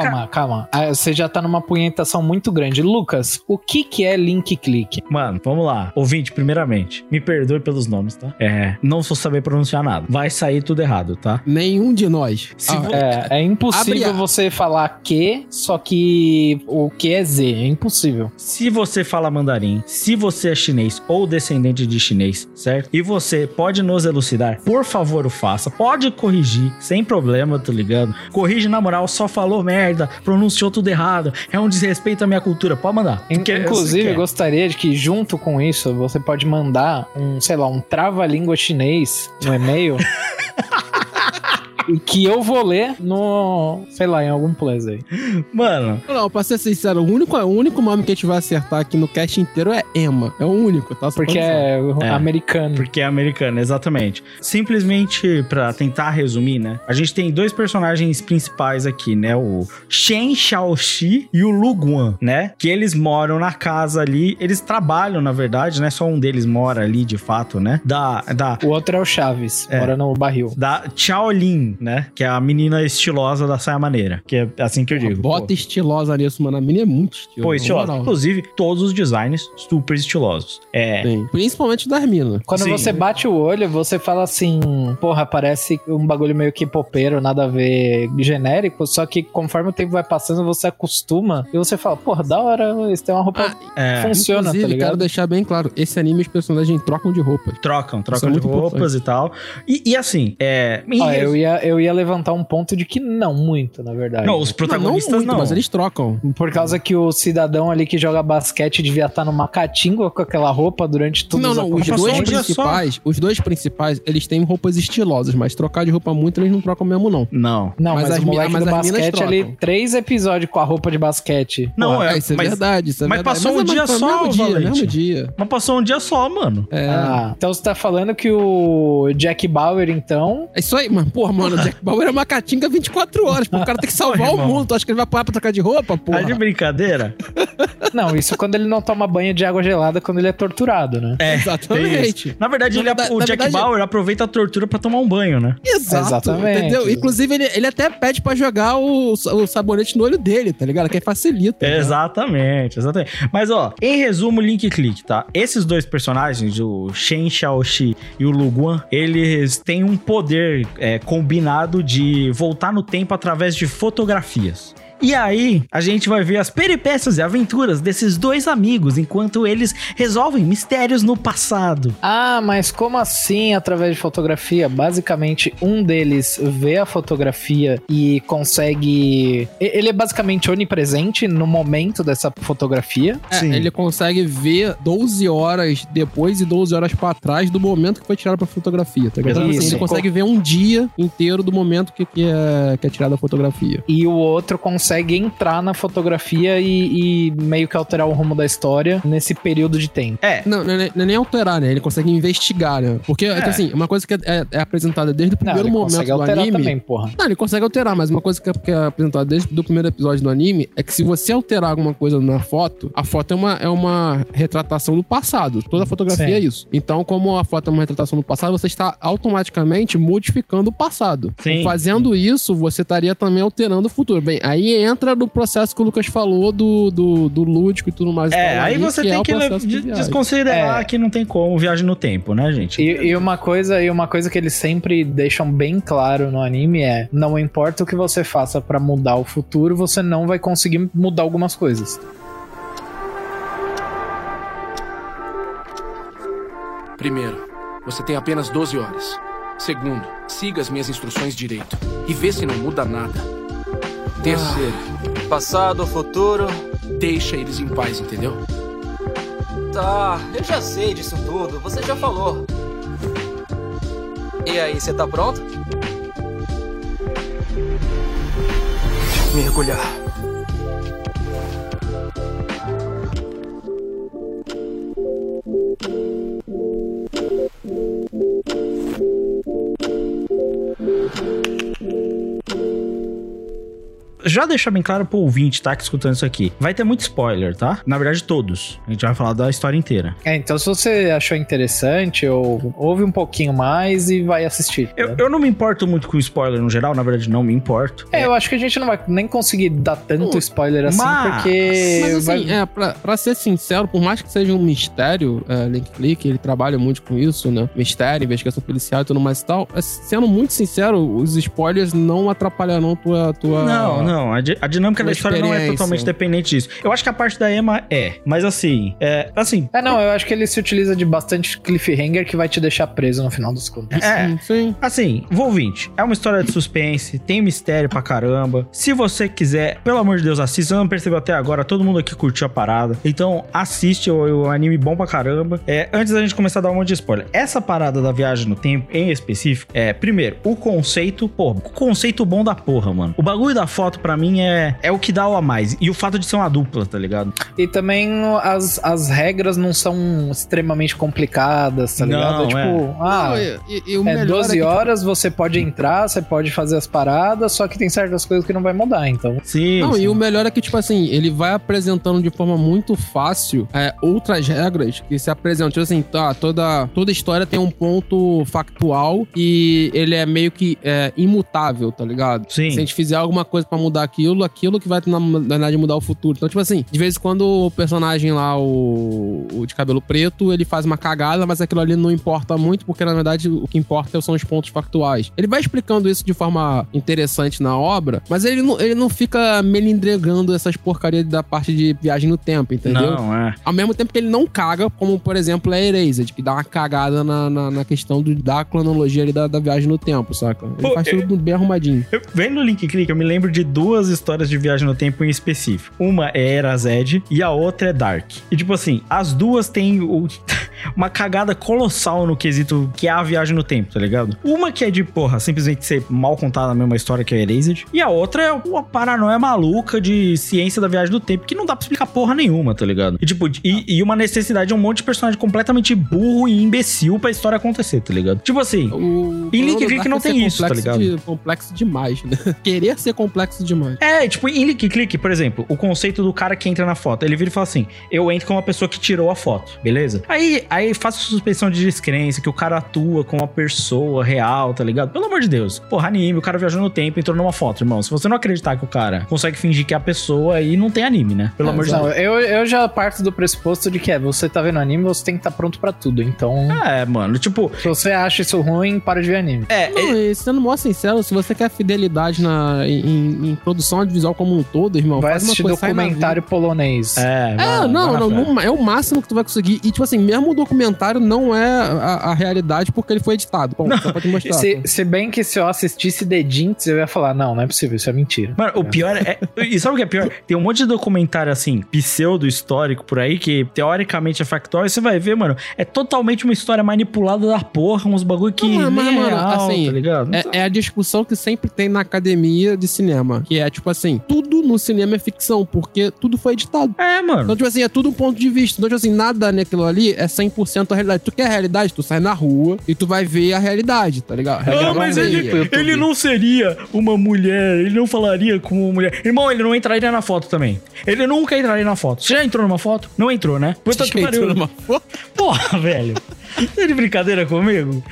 Calma, calma. Ah, Você já tá numa punhetação muito grande. Lucas, o que que é link click? Mano, vamos lá. Ouvinte, primeiramente, me perdoe pelos nomes, tá? É, não sou saber pronunciar nada. Vai sair tudo errado, tá? Nenhum de nós. Se Ah, vo- É, é impossível Abre a- você falar que, só que o que é Z. É impossível. Se você fala mandarim, se você é chinês ou descendente de chinês, certo? E você pode nos elucidar, por favor, o faça. Pode corrigir, sem problema, tá ligado? Corrige na moral, só falou merda, pronunciou tudo errado, é um desrespeito à minha cultura. Pode mandar. Inclusive, eu quer. gostaria de que, junto com isso, você pode mandar um, sei lá, um trava-língua chinês no e-mail. [laughs] e que eu vou ler no, sei lá, em algum plus aí. Mano, Não, pra ser sincero, o único, o único nome que a gente vai acertar aqui no cast inteiro é Emma. É o único, tá? Só Porque é, É. americano. Porque é americano, exatamente. Simplesmente pra tentar resumir, né? A gente tem dois personagens principais aqui, né? O Shen Xiaoxi e o Lu Guan, né? Que eles moram na casa ali, eles trabalham, na verdade, né? Só um deles mora ali, de fato, né? Da, da, O outro é o Chaves, É. mora no barril. da Shaolin, né? Que é a menina estilosa da saia maneira. Que é assim que eu digo. Bota Pô. estilosa nisso, mano. A mina é muito estilosa. Pô, estilosa. Inclusive, todos os designs super estilosos. É. Sim. Principalmente das minas. Quando Sim. você bate o olho, você fala assim, porra, parece um bagulho meio que popeiro, nada a ver genérico, só que conforme o tempo vai passando, você acostuma e você fala, porra, da hora, eles têm uma roupa É. funciona, tá Inclusive, quero ligado? deixar bem claro, esse anime os personagens trocam de roupa. Trocam, Isso trocam é de roupas e tal. E, e assim, é. Ó, res- eu, ia, eu ia levantar um ponto de que não muito, na verdade. Não, os Não, protagonistas não não. muito, mas eles trocam. Por causa que o cidadão ali que joga basquete devia estar numa catinga com aquela roupa durante tudo não, não, os passou dois um principais, os dois principais, eles têm roupas estilosas, mas trocar de roupa muito eles não trocam mesmo não. Não. Não, mas, Mas as o moleque mas do basquete ali, três episódios com a roupa de basquete. Não, Porra, é, isso é mas- verdade, isso é mas verdade. passou um é- dia só, mesmo dia, mesmo dia. Mas passou um dia só, mano. É. Ah, então você tá falando que o Jack Bauer, então. É isso aí, mano. Porra, mano, o Jack Bauer é uma catinga 24 horas. Pô, o cara tem que salvar Porra, o mundo. Tu acha que ele vai parar pra trocar de roupa, Tá porra? de brincadeira? [laughs] Não, isso quando ele não toma banho de água gelada quando ele é torturado, né? É. Exatamente. Na verdade, Na ele, verdade- o na Jack verdade- Bauer aproveita a tortura pra tomar um banho, né? Exato, Exatamente. entendeu? Inclusive, ele, ele até pede pra jogar o, o sabonete no olho dele, tá ligado? Que aí facilita. né? Exatamente, exatamente. Mas, ó, em resumo, link e clique, tá? Esses dois personagens, o Shen Xiaoxi e o Lu Guan, eles têm um poder é, combinado de voltar no tempo através de fotografias. E aí, a gente vai ver as peripécias e aventuras desses dois amigos enquanto eles resolvem mistérios no passado. Ah, mas como assim através de fotografia? Basicamente, um deles vê a fotografia e consegue. Ele é basicamente onipresente no momento dessa fotografia. É, Sim. ele consegue ver 12 horas depois e 12 horas pra trás do momento que foi tirada pra fotografia, tá ligado? Então, assim, ele consegue ver um dia inteiro do momento que, que, é, que é tirada a fotografia. E o outro consegue entrar na fotografia e, e meio que alterar o rumo da história nesse período de tempo. É, Não, não, é- não é nem alterar, né? Ele consegue investigar, né? Porque, é. que, assim, uma coisa que é, é- é apresentada desde o Não, primeiro ele momento consegue do alterar anime. também, porra. Não, ele consegue alterar, mas uma coisa que é, que é apresentada desde o primeiro episódio do anime é que se você alterar alguma coisa na foto, a foto é uma, é uma retratação do passado. Toda fotografia Sim. é isso. Então, como a foto é uma retratação do passado, você está automaticamente modificando o passado. Sim. Fazendo isso, você estaria também alterando o futuro. Bem, aí entra no processo que o Lucas falou do, do, do lúdico e tudo mais. é, aí ali você é tem o que de desconsiderar É. que não tem como viagem no tempo, né, gente? E, e uma coisa, e uma coisa que eles sempre deixam bem claro no anime é: não importa o que você faça pra mudar o futuro, você não vai conseguir mudar algumas coisas. Primeiro, você tem apenas 12 horas. Segundo, siga as minhas instruções direito e vê se não muda nada. Terceiro, Passado, futuro. deixa eles em paz, entendeu? Tá, eu já sei disso tudo, você já falou. E aí, você tá pronto? Mergulhar. Já deixar bem claro pro ouvinte, tá? Que escutando isso aqui. Vai ter muito spoiler, tá? Na verdade, todos. A gente vai falar da história inteira. É, então se você achou interessante, ou ouve um pouquinho mais e vai assistir. Eu, eu não me importo muito com spoiler no geral, na verdade, não me importo. É, eu acho que a gente não vai nem conseguir dar tanto spoiler assim, mas- porque. Mas assim, vai- é, pra, pra ser sincero, por mais que seja um mistério, é, Link Click, ele trabalha muito com isso, né? Mistério, investigação policial e tudo mais e tal. É, Sendo muito sincero, os spoilers não atrapalharão tua. tua... Não, não. A, di- a dinâmica da história não é totalmente dependente disso. Eu acho que a parte da Emma é. Mas assim, é. Assim. É, não, eu acho que ele se utiliza de bastante cliffhanger que vai te deixar preso no final dos contos. É. Sim, sim. Assim, Volvinte, é uma história de suspense, tem mistério pra caramba. Se você quiser, pelo amor de Deus, assista. Você não percebeu até agora, todo mundo aqui curtiu a parada. Então, assiste o, o anime bom pra caramba. É, antes da gente começar a dar um monte de spoiler, essa parada da viagem no tempo, em específico, é, primeiro, o conceito, pô, o conceito bom da porra, mano. O bagulho da foto, pra mim, é, é o que dá o a mais. E o fato de ser uma dupla, tá ligado? E também as, as regras não são extremamente complicadas, tá ligado? Não, é tipo, é. ah, Não, e- e- e o é melhor 12 que- horas, você pode entrar, você pode fazer as paradas, só que tem certas coisas que não vai mudar, então. Sim. Não, sim. e o melhor é que, tipo assim, ele vai apresentando de forma muito fácil é, outras regras que se apresentam. Tipo assim, tá, toda, toda história tem um ponto factual e ele é meio que é, imutável, tá ligado? Sim. Se a gente fizer alguma coisa pra mudar aquilo, aquilo que vai, na verdade, mudar o futuro. Então, tipo assim, de vez em quando o personagem lá, o, o de cabelo preto, ele faz uma cagada, mas aquilo ali não importa muito, porque na verdade o que importa são os pontos factuais. Ele vai explicando isso de forma interessante na obra, mas ele não, ele não fica melindregando essas porcarias da parte de viagem no tempo, entendeu? Não, é. Ao mesmo tempo que ele não caga, como por exemplo a Erased, que dá uma cagada na, na, na questão do, da cronologia ali da, da viagem no tempo, saca? Ele Pô, faz eu- tudo bem arrumadinho. Eu, vendo o Link Click, eu me lembro de duas histórias de viagem no tempo em específico. Uma é Era Zed e a outra é Dark. E tipo assim, as duas têm o- [laughs] uma cagada colossal no quesito que é a viagem no tempo, tá ligado? Uma que é de, porra, simplesmente ser mal contada a mesma história que a Erased. E a outra é uma paranoia maluca de ciência da viagem do tempo que não dá pra explicar porra nenhuma, tá ligado? E tipo, e, e uma necessidade de um monte de personagem completamente burro e imbecil pra história acontecer, tá ligado? Tipo assim, O Em Link Dark não é tem isso, tá ligado? de- complexo demais, né? [laughs] Querer ser complexo demais. É, tipo, em Link Click, por exemplo, o conceito do cara que entra na foto, ele vira e fala assim: eu entro como uma pessoa que tirou a foto, beleza? Aí, aí faço suspensão de descrença, que o cara atua como uma pessoa real, tá ligado? Pelo amor de Deus. Porra, anime, o cara viajou no tempo e entrou numa foto, irmão. Se você não acreditar que o cara consegue fingir que é a pessoa, aí não tem anime, né? Pelo É, amor de Não, Deus. eu, eu já parto do pressuposto de que é, você tá vendo anime, você tem que estar pronto pra tudo. Então, É, mano, tipo. se você acha isso ruim, para de ver anime. É, Não, e sendo mó sincero, se você quer fidelidade na, em, em produção audiovisual como um todo, irmão, Vai faz uma assistir documentário polonês. é, É, não, não, não, é o máximo que tu vai conseguir. E, tipo assim, mesmo o documentário não é a, a realidade porque ele foi editado. Bom, só pra te mostrar. Se, se bem que se eu assistisse The Jinx, eu ia falar, não, não é possível, isso é mentira. Mano, o pior é. E sabe o que é pior? Tem um monte de documentário assim, pseudo-histórico por aí, que teoricamente é factual, e você vai ver, mano, é totalmente uma história manipulada da porra, uns bagulho que. Não, mas, nem é mano, real, assim, tá ligado? É, é a discussão que sempre tem na academia de cinema. Que é, tipo assim, tudo no cinema é ficção, porque tudo foi editado. É, mano. Então, tipo assim, é tudo um ponto de vista. Então, tipo assim, nada naquilo ali é 100% a realidade. Tu quer a realidade, tu sai na rua e tu vai ver a realidade, tá ligado? Realidade mas é ele, ele não seria uma mulher, ele não falaria como uma mulher. Irmão, ele não entraria na foto também. Ele nunca entraria na foto. Você já entrou numa foto? Não entrou, né? Puta que pariu. entrou numa foto? Porra, velho. Tá de brincadeira comigo?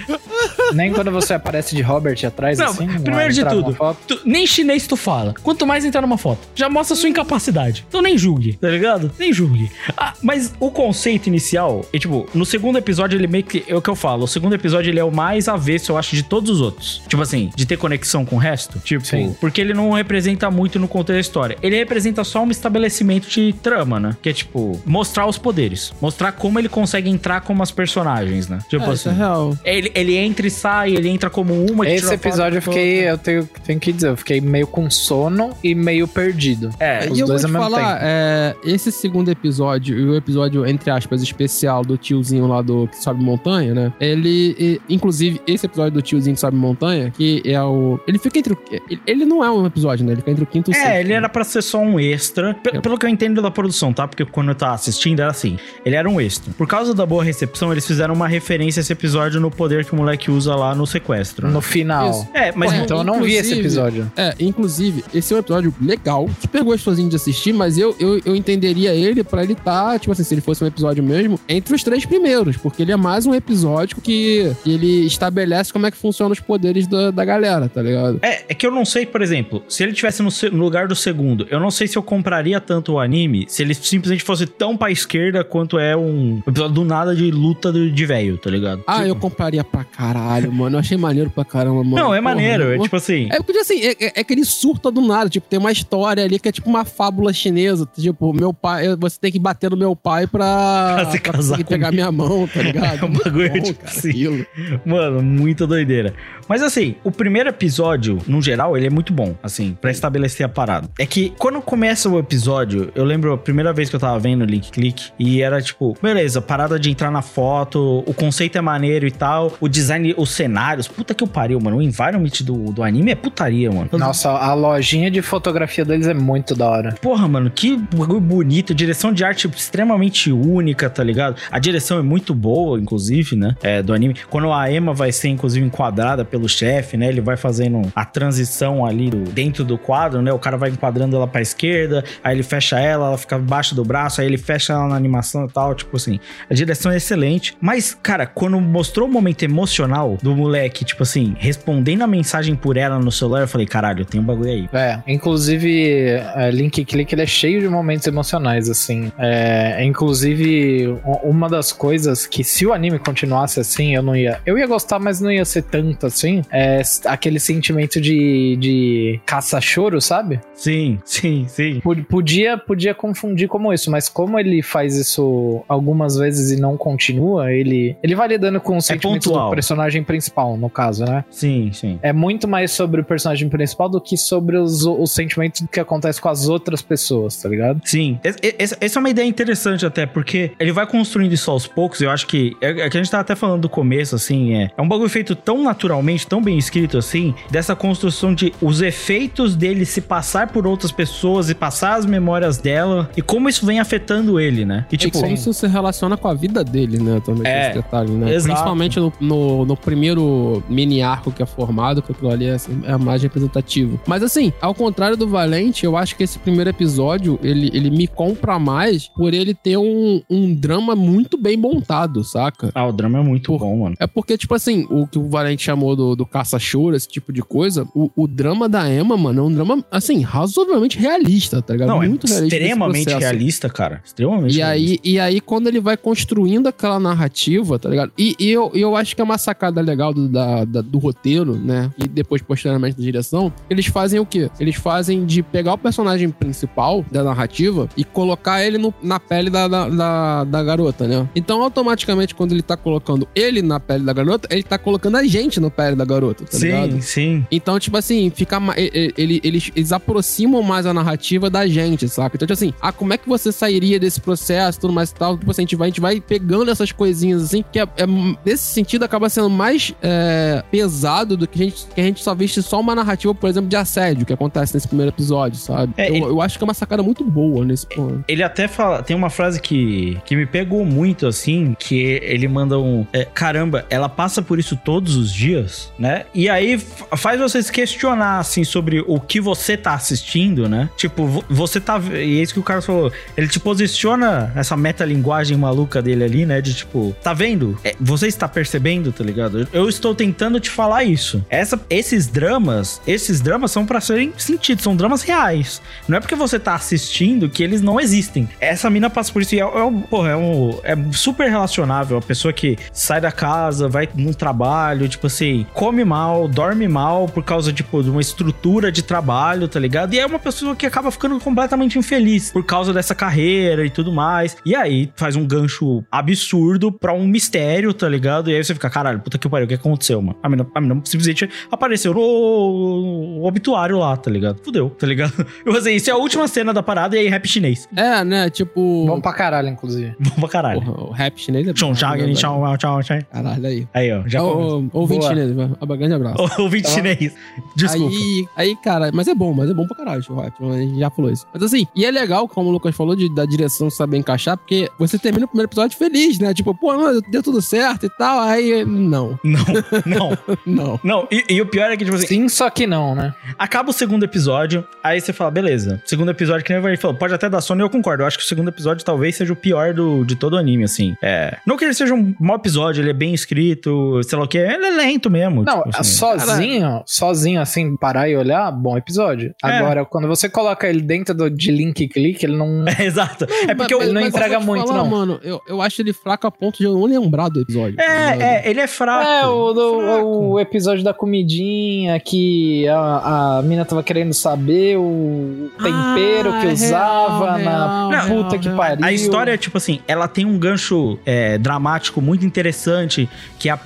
Nem quando você aparece de Robert atrás, Não, assim. primeiro de tudo, tu- nem chinês tu fala. Quanto mais entrar numa foto, já mostra a sua incapacidade. Então nem julgue, tá ligado? Nem julgue. Ah, mas o conceito inicial, é tipo, no segundo episódio ele meio que é o que eu falo. O segundo episódio ele é o mais avesso, eu acho, de todos os outros. Tipo assim, de ter conexão com o resto. Tipo, Sim. porque ele não representa muito no contexto da história. Ele representa só um estabelecimento de trama, né? Que é tipo, mostrar os poderes. Mostrar como ele consegue entrar como as personagens, né? Tipo É, isso é assim. real. Ele, ele entra e sai, ele entra como uma Esse tira a foto episódio eu fiquei, eu tenho, tenho que dizer, eu fiquei meio com sono e meio perdido. É, Os e eu dois vou te ao mesmo falar, tempo. é, esse segundo episódio, e o episódio, entre aspas, especial do tiozinho lá do que sobe montanha, né? Ele, e- inclusive, esse episódio do tiozinho que sobe montanha, que é o. Ele fica entre o. ele- Ele não é um episódio, né? Ele fica entre o quinto e o sexto. É, ele era pra ser só um extra. P- Pelo que eu entendo da produção, tá? Porque quando eu tava assistindo era assim: ele era um extra. Por causa da boa recepção, eles fizeram uma referência a esse episódio no poder que o moleque usa lá no sequestro. né? No final. Isso. É, mas Porra, então eu não vi esse episódio. É, inclusive, esse é um episódio legal, super gostosinho de assistir, mas eu, eu, eu entenderia ele pra ele tá, tipo assim, se ele fosse um episódio mesmo, entre os três primeiros, porque ele é mais um episódio que ele estabelece como é que funcionam os poderes da, da galera, tá ligado? É, é que eu não sei, por exemplo, se ele tivesse no, no lugar do segundo, eu não sei se eu compraria tanto o anime se ele simplesmente fosse tão pra esquerda quanto é um episódio do nada de luta de de velho, tá ligado? Ah, eu compraria pra caralho, mano. Eu achei maneiro pra caramba, mano. Não, é Porra, maneiro, é tipo assim. É porque assim, é, é- é que ele surta do nada. Tipo, tem uma história ali que é tipo uma fábula chinesa. Tipo, meu pai, você tem que bater no meu pai pra, [laughs] Pra se casar conseguir pegar minha mão, tá ligado? [laughs] É um bagulho Bom, tipo cara, assim. aquilo. Mano, muita doideira. Mas assim, o primeiro episódio, no geral, ele é muito bom, assim, pra estabelecer a parada. É que quando começa o episódio, eu lembro a primeira vez que eu tava vendo o Link Click, e era tipo, beleza, parada de entrar na foto, o conceito é maneiro e tal, o design, os cenários, puta que eu pariu, mano. O environment do, do anime é putaria, mano. Nossa, a lojinha de fotografia deles é muito da hora. Porra, mano, que bagulho bonito. Direção de arte extremamente única, tá ligado? A direção é muito boa, inclusive, né? É, do anime. Quando a Emma vai ser, inclusive, enquadrada pelo chefe, né? Ele vai fazendo a transição ali do- dentro do quadro, né? O cara vai enquadrando ela pra esquerda, aí ele fecha ela, ela fica embaixo do braço, aí ele fecha ela na animação e tal. Tipo assim, a direção é excelente. Mas, cara, quando mostrou o momento emocional do moleque, tipo assim, respondendo a mensagem por ela no celular, eu falei, caralho, tem um bagulho aí. É, inclusive, é, Link Click ele é cheio de momentos emocionais, assim. É, inclusive, uma das coisas que se o anime continuasse assim, eu não ia. Eu ia gostar, mas não ia ser tanto assim. É s- aquele sentimento de, de caça-choro, sabe? Sim, [laughs] sim, sim. Pod- Podia, podia confundir como isso, mas como ele faz isso algumas vezes e não continua, ele, ele vai lidando com os sentimentos pontual. do personagem principal, no caso, né? Sim, sim. É muito mais sobre o personagem principal do que sobre os, os sentimentos que acontece com as outras pessoas, tá ligado? Sim, Es- es- essa é uma ideia interessante até, porque ele vai construindo isso aos poucos, eu acho que, é, é que a gente tava até falando do começo, assim, é, é um bagulho feito tão naturalmente, tão bem escrito assim, dessa construção de os efeitos dele se passar por outras pessoas e passar as memórias dela, e como isso vem afetando ele, né? E Tipo, tipo, como isso se relaciona com a vida dele, né? Também É, esse detalhe, né? exato. Principalmente no, no, no primeiro mini arco que é formado, que aquilo ali é, assim, é mais representativo. Mas assim, ao contrário do Valente, eu acho que esse primeiro episódio, ele, ele me compra mais por ele ter um, um drama muito bem montado, saca? ah, o drama é muito bom, mano. É porque, tipo assim, o que o Valente chamou do, do caça-choro, esse tipo de coisa, o, o drama da Emma, mano, é um drama, assim, razoavelmente realista, tá ligado? Não, é muito realista. nesse extremamente realista, cara. Extremamente E aí, e aí, quando ele vai construindo aquela narrativa, tá ligado? E, e eu, eu acho que é uma sacada legal do, da, da- do roteiro, né? E depois, posteriormente, da direção. Eles fazem o quê? Eles fazem de pegar o personagem principal da narrativa e colocar ele no- na pele da, da, da, da garota, né? Então, automaticamente, quando ele tá colocando ele na pele da garota, ele tá colocando a gente na pele da garota, tá ligado? Sim, sim. Então, tipo assim, fica ele- eles, eles aproximam mais a narrativa da gente, saca? Então, tipo assim, ah, como é que você sairia desse processo, tudo mais e tal? Tipo assim, a gente vai, a gente vai pegando essas coisinhas assim, que é, é- nesse sentido acaba sendo mais é, pesado do que a, gente, que a gente só visse só uma narrativa, por exemplo, de assédio, que acontece nesse primeiro episódio, sabe? É, eu, ele- eu acho que é uma sacada muito boa nesse ponto. Ele até fala, tem uma frase que, que me pegou muito, assim, que ele manda um. é, Caramba, ela passa por isso todos os dias, né? E aí faz você se questionar, assim, sobre o que você tá assistindo, né? Tipo, vo- você tá. E é isso que o cara falou. Ele te posiciona essa metalinguagem maluca dele ali, né? De tipo, tá vendo? É, você está percebendo, tá ligado? Eu- estou tentando te falar isso. Essa, esses dramas, esses dramas são pra serem sentidos, são dramas reais. Não é porque você tá assistindo que eles não existem. Essa mina passa por isso e é, é um, porra, é, um, é super relacionável. A pessoa que sai da casa, vai num trabalho, tipo assim, come mal, dorme mal por causa, tipo, de uma estrutura de trabalho, tá ligado? E é uma pessoa que acaba ficando completamente infeliz por causa dessa carreira e tudo mais. E aí faz um gancho absurdo pra um mistério, tá ligado? E aí você fica, caralho, puta que pariu, o que aconteceu, mano? A mina, a mina simplesmente apareceu no, obituário lá, tá ligado? Fudeu, tá ligado? [laughs] Eu vou dizer, isso é a última cena da parada e aí rap chinês. É, né? Tipo. Bom pra caralho, inclusive. [laughs] Bom pra caralho. Porra, o rap chinês é Tchau, tchau, tchau, tchau, tchau. Caralho, aí. Aí, ó, já ô, Ouvinte Boa. Chinês, um grande abraço. [laughs] Ouvinte chinês. Desculpa. Aí, aí, cara, mas é bom, mas é bom pra caralho o rap. A gente já falou isso. Mas assim, e é legal, como o Lucas falou, de, da direção saber encaixar, porque você termina o primeiro episódio feliz, né? Tipo, pô, não não, deu tudo certo e tal. Aí, não. Não, [laughs] não. Não. Não, e, e o pior é que, tipo assim, Sim, só que não, né? acaba o segundo episódio, aí você fala, beleza. Segundo episódio, que nem vai falou, pode até dar sono e eu concordo. Eu acho que o segundo episódio talvez seja o pior do, de todo o anime, assim. É. Não que ele seja um mau episódio, ele é bem escrito, sei lá o que, ele é lento mesmo. Não, tipo assim. sozinho, sozinho, assim, parar e olhar, bom episódio. É. Agora, quando você coloca ele dentro do, de link e clique, ele não. É, [laughs] exato. é porque eu, ele não Mas eu entrega muito, falar, não. mano, eu, eu acho ele fraco a ponto de eu não lembrar do episódio. tá ligado? É, é, ele é fraco. É, o, do- Fraco. o episódio da comidinha que a, a mina tava querendo saber o tempero Ah, que é usava real, na real, puta que real. pariu. A história é tipo assim, ela tem um gancho é, dramático muito interessante, que é a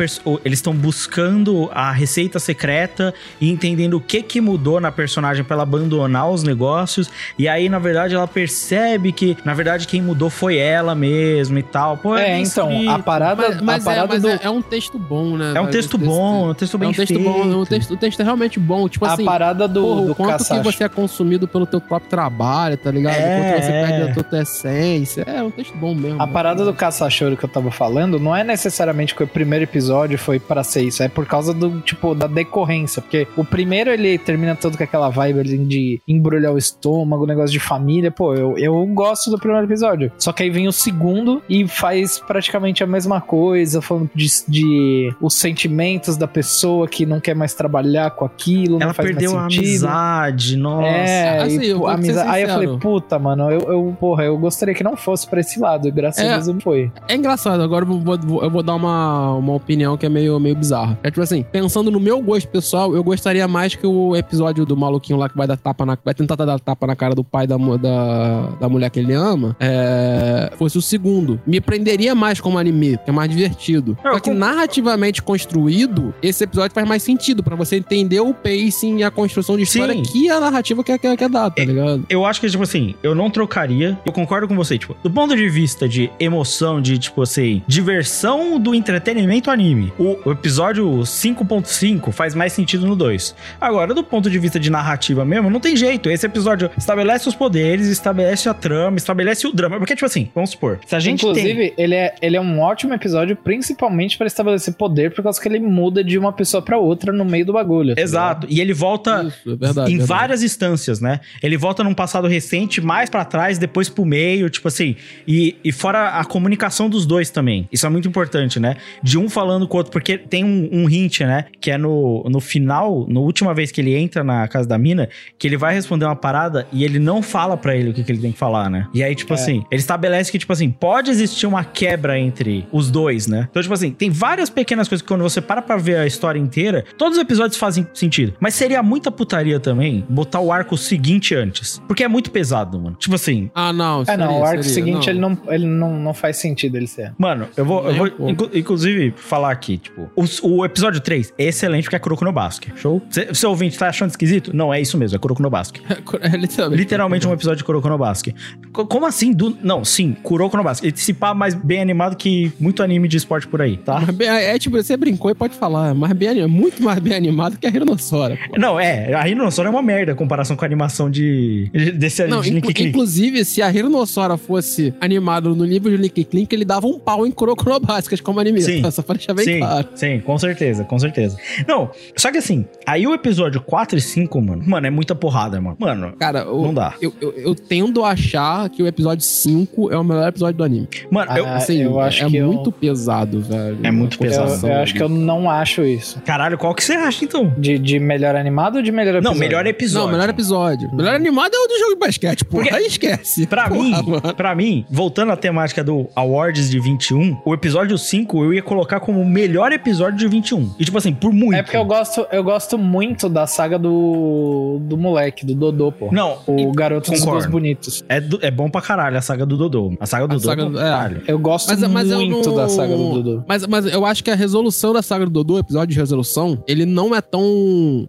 eles estão buscando a receita secreta e entendendo o que que mudou na personagem pra ela abandonar os negócios, e aí na verdade ela percebe que na verdade quem mudou foi ela mesmo e tal. Pô, É, bem então, a parada, Mas, mas a é, parada mas do. é, é um texto bom, né? É um texto bom, é um texto É bem um texto feito. bom, é um texto, o texto é realmente bom. Tipo a assim, parada do, porra, do quanto que Kasashi. você é consumido pelo teu próprio trabalho, tá ligado? É, o quanto você é. perde a tua, tua essência. É um texto bom mesmo. A parada do caça-choro que eu tava falando não é necessariamente que o primeiro episódio foi pra ser isso, é por causa do, tipo, da decorrência. Porque o primeiro ele termina todo com aquela vibe ali de embrulhar o estômago, negócio de família. Pô, eu, eu gosto do primeiro episódio. Só que aí vem o segundo e faz praticamente a mesma coisa, falando de, de os sentimentos da pessoa que não quer mais trabalhar com aquilo, Ela não faz perdeu a mais sentido. amizade, nossa. É, Assim, e, eu ser amizade. Aí eu falei, puta, mano, eu, eu, porra, eu gostaria que não fosse pra esse lado, e graças É. a Deus não foi. É engraçado, agora eu vou, vou- eu vou dar uma, uma opinião que é meio, meio bizarra. É tipo assim, pensando no meu gosto pessoal, eu gostaria mais que o episódio do maluquinho lá que vai dar tapa na. Vai tentar dar tapa na cara do pai da, da, da mulher que ele ama. é, fosse o segundo. Me prenderia mais como anime, que é mais divertido. Só que narrativamente construído, esse episódio faz mais sentido pra você entender o pacing e a construção de história Sim. que a narrativa quer, quer, quer dar, tá ligado? Eu acho que, tipo assim, eu não trocaria. Eu concordo com você, tipo, do ponto de vista de emoção, de, tipo assim, diversão do entretenimento anime. O, o episódio 5.5 faz mais sentido no 2. Agora, do ponto de vista de narrativa mesmo, não tem jeito. Esse episódio estabelece os poderes, estabelece a trama, estabelece o drama. Porque, tipo assim, vamos supor, se a gente tem... Inclusive, ele, é, ele é um ótimo episódio, principalmente pra estabelecer poder, por causa que ele muda de uma pessoa pra outra no meio do bagulho. tá Exato. E ele volta Isso, é verdade. em verdade. várias instâncias, né? Ele volta num passado recente, mais pra trás, depois pro meio, tipo assim. E, e fora a comunicação dos dois também. Isso é muito importante, né? De um falando com o outro, porque tem um, um hint, né? Que é no, no final, na última vez que ele entra na casa da mina, que ele vai responder uma parada e ele não fala pra ele o que, que ele tem que falar, né? E aí, tipo É. assim, ele estabelece que, tipo assim, pode existir uma quebra entre os dois, né? Então, tipo assim, tem várias pequenas coisas que quando você para pra ver a história inteira, todos os episódios fazem sentido. Mas seria muita putaria também botar o arco seguinte antes. Porque é muito pesado, mano. Tipo assim, Ah, não. É, não, seria, o arco seria, seguinte, não. ele, não, ele não, não faz sentido ele ser. Mano, eu vou, eu vou inclusive falar aqui, tipo, o, o episódio 3 é excelente porque é Kuroko no Basque. Show? Cê- Seu ouvinte tá achando esquisito? Não, é isso mesmo, é Kuroko no Basque. [laughs] É, literalmente. Literalmente um episódio de Kuroko no Basque. Co- Como assim? Do... Não, sim, Kuroko no Basque. Ele se pá mais bem animado que muito anime de esporte por aí, tá? Mas bem- é tipo, você brincou e pode falar, é mais bem, anim- muito mais bem animado que a Rinossora. pô. Não, é, a Rinossora é uma merda em comparação com a animação de desse Não, de Link Click. inclusive, se a Rinossora fosse animado no nível de Link Clink, ele dava um pau em Kuroko no Basket como anime. Sim. Só pra deixar bem sim, claro. sim, com certeza, com certeza. Não, só que assim, aí o episódio 4 e 5, mano, mano, é muita porrada, mano. Mano, Cara, Não dá. Eu, eu, eu tendo a achar que o episódio 5 é o melhor episódio do anime. mano, eu, Ah, Assim, eu acho é que eu- muito pesado, velho. É muito pesado. Eu, acho que eu não acho isso. caralho, qual que você acha então? De, de melhor animado ou de melhor Não, episódio? melhor episódio. Não, melhor episódio. Melhor animado é o do jogo de basquete, porra. Porque- Aí esquece. Pra Porra, mim, mano. pra mim, voltando à temática do Awards de 21, o episódio 5 eu ia colocar como o melhor episódio de 21. E tipo assim, por muito. É porque eu gosto, eu gosto muito da saga do, do moleque, do Dodô, pô. Não, O garoto dos concordo. dois bonitos. é, do- é bom pra caralho a saga do Dodô. A saga do A Dodô saga é do- é. caralho. Eu gosto Mas, mas eu muito não... da saga do Dodô. Mas, mas eu acho que a resolução da saga do Dodô, o episódio de resolução, ele não é tão.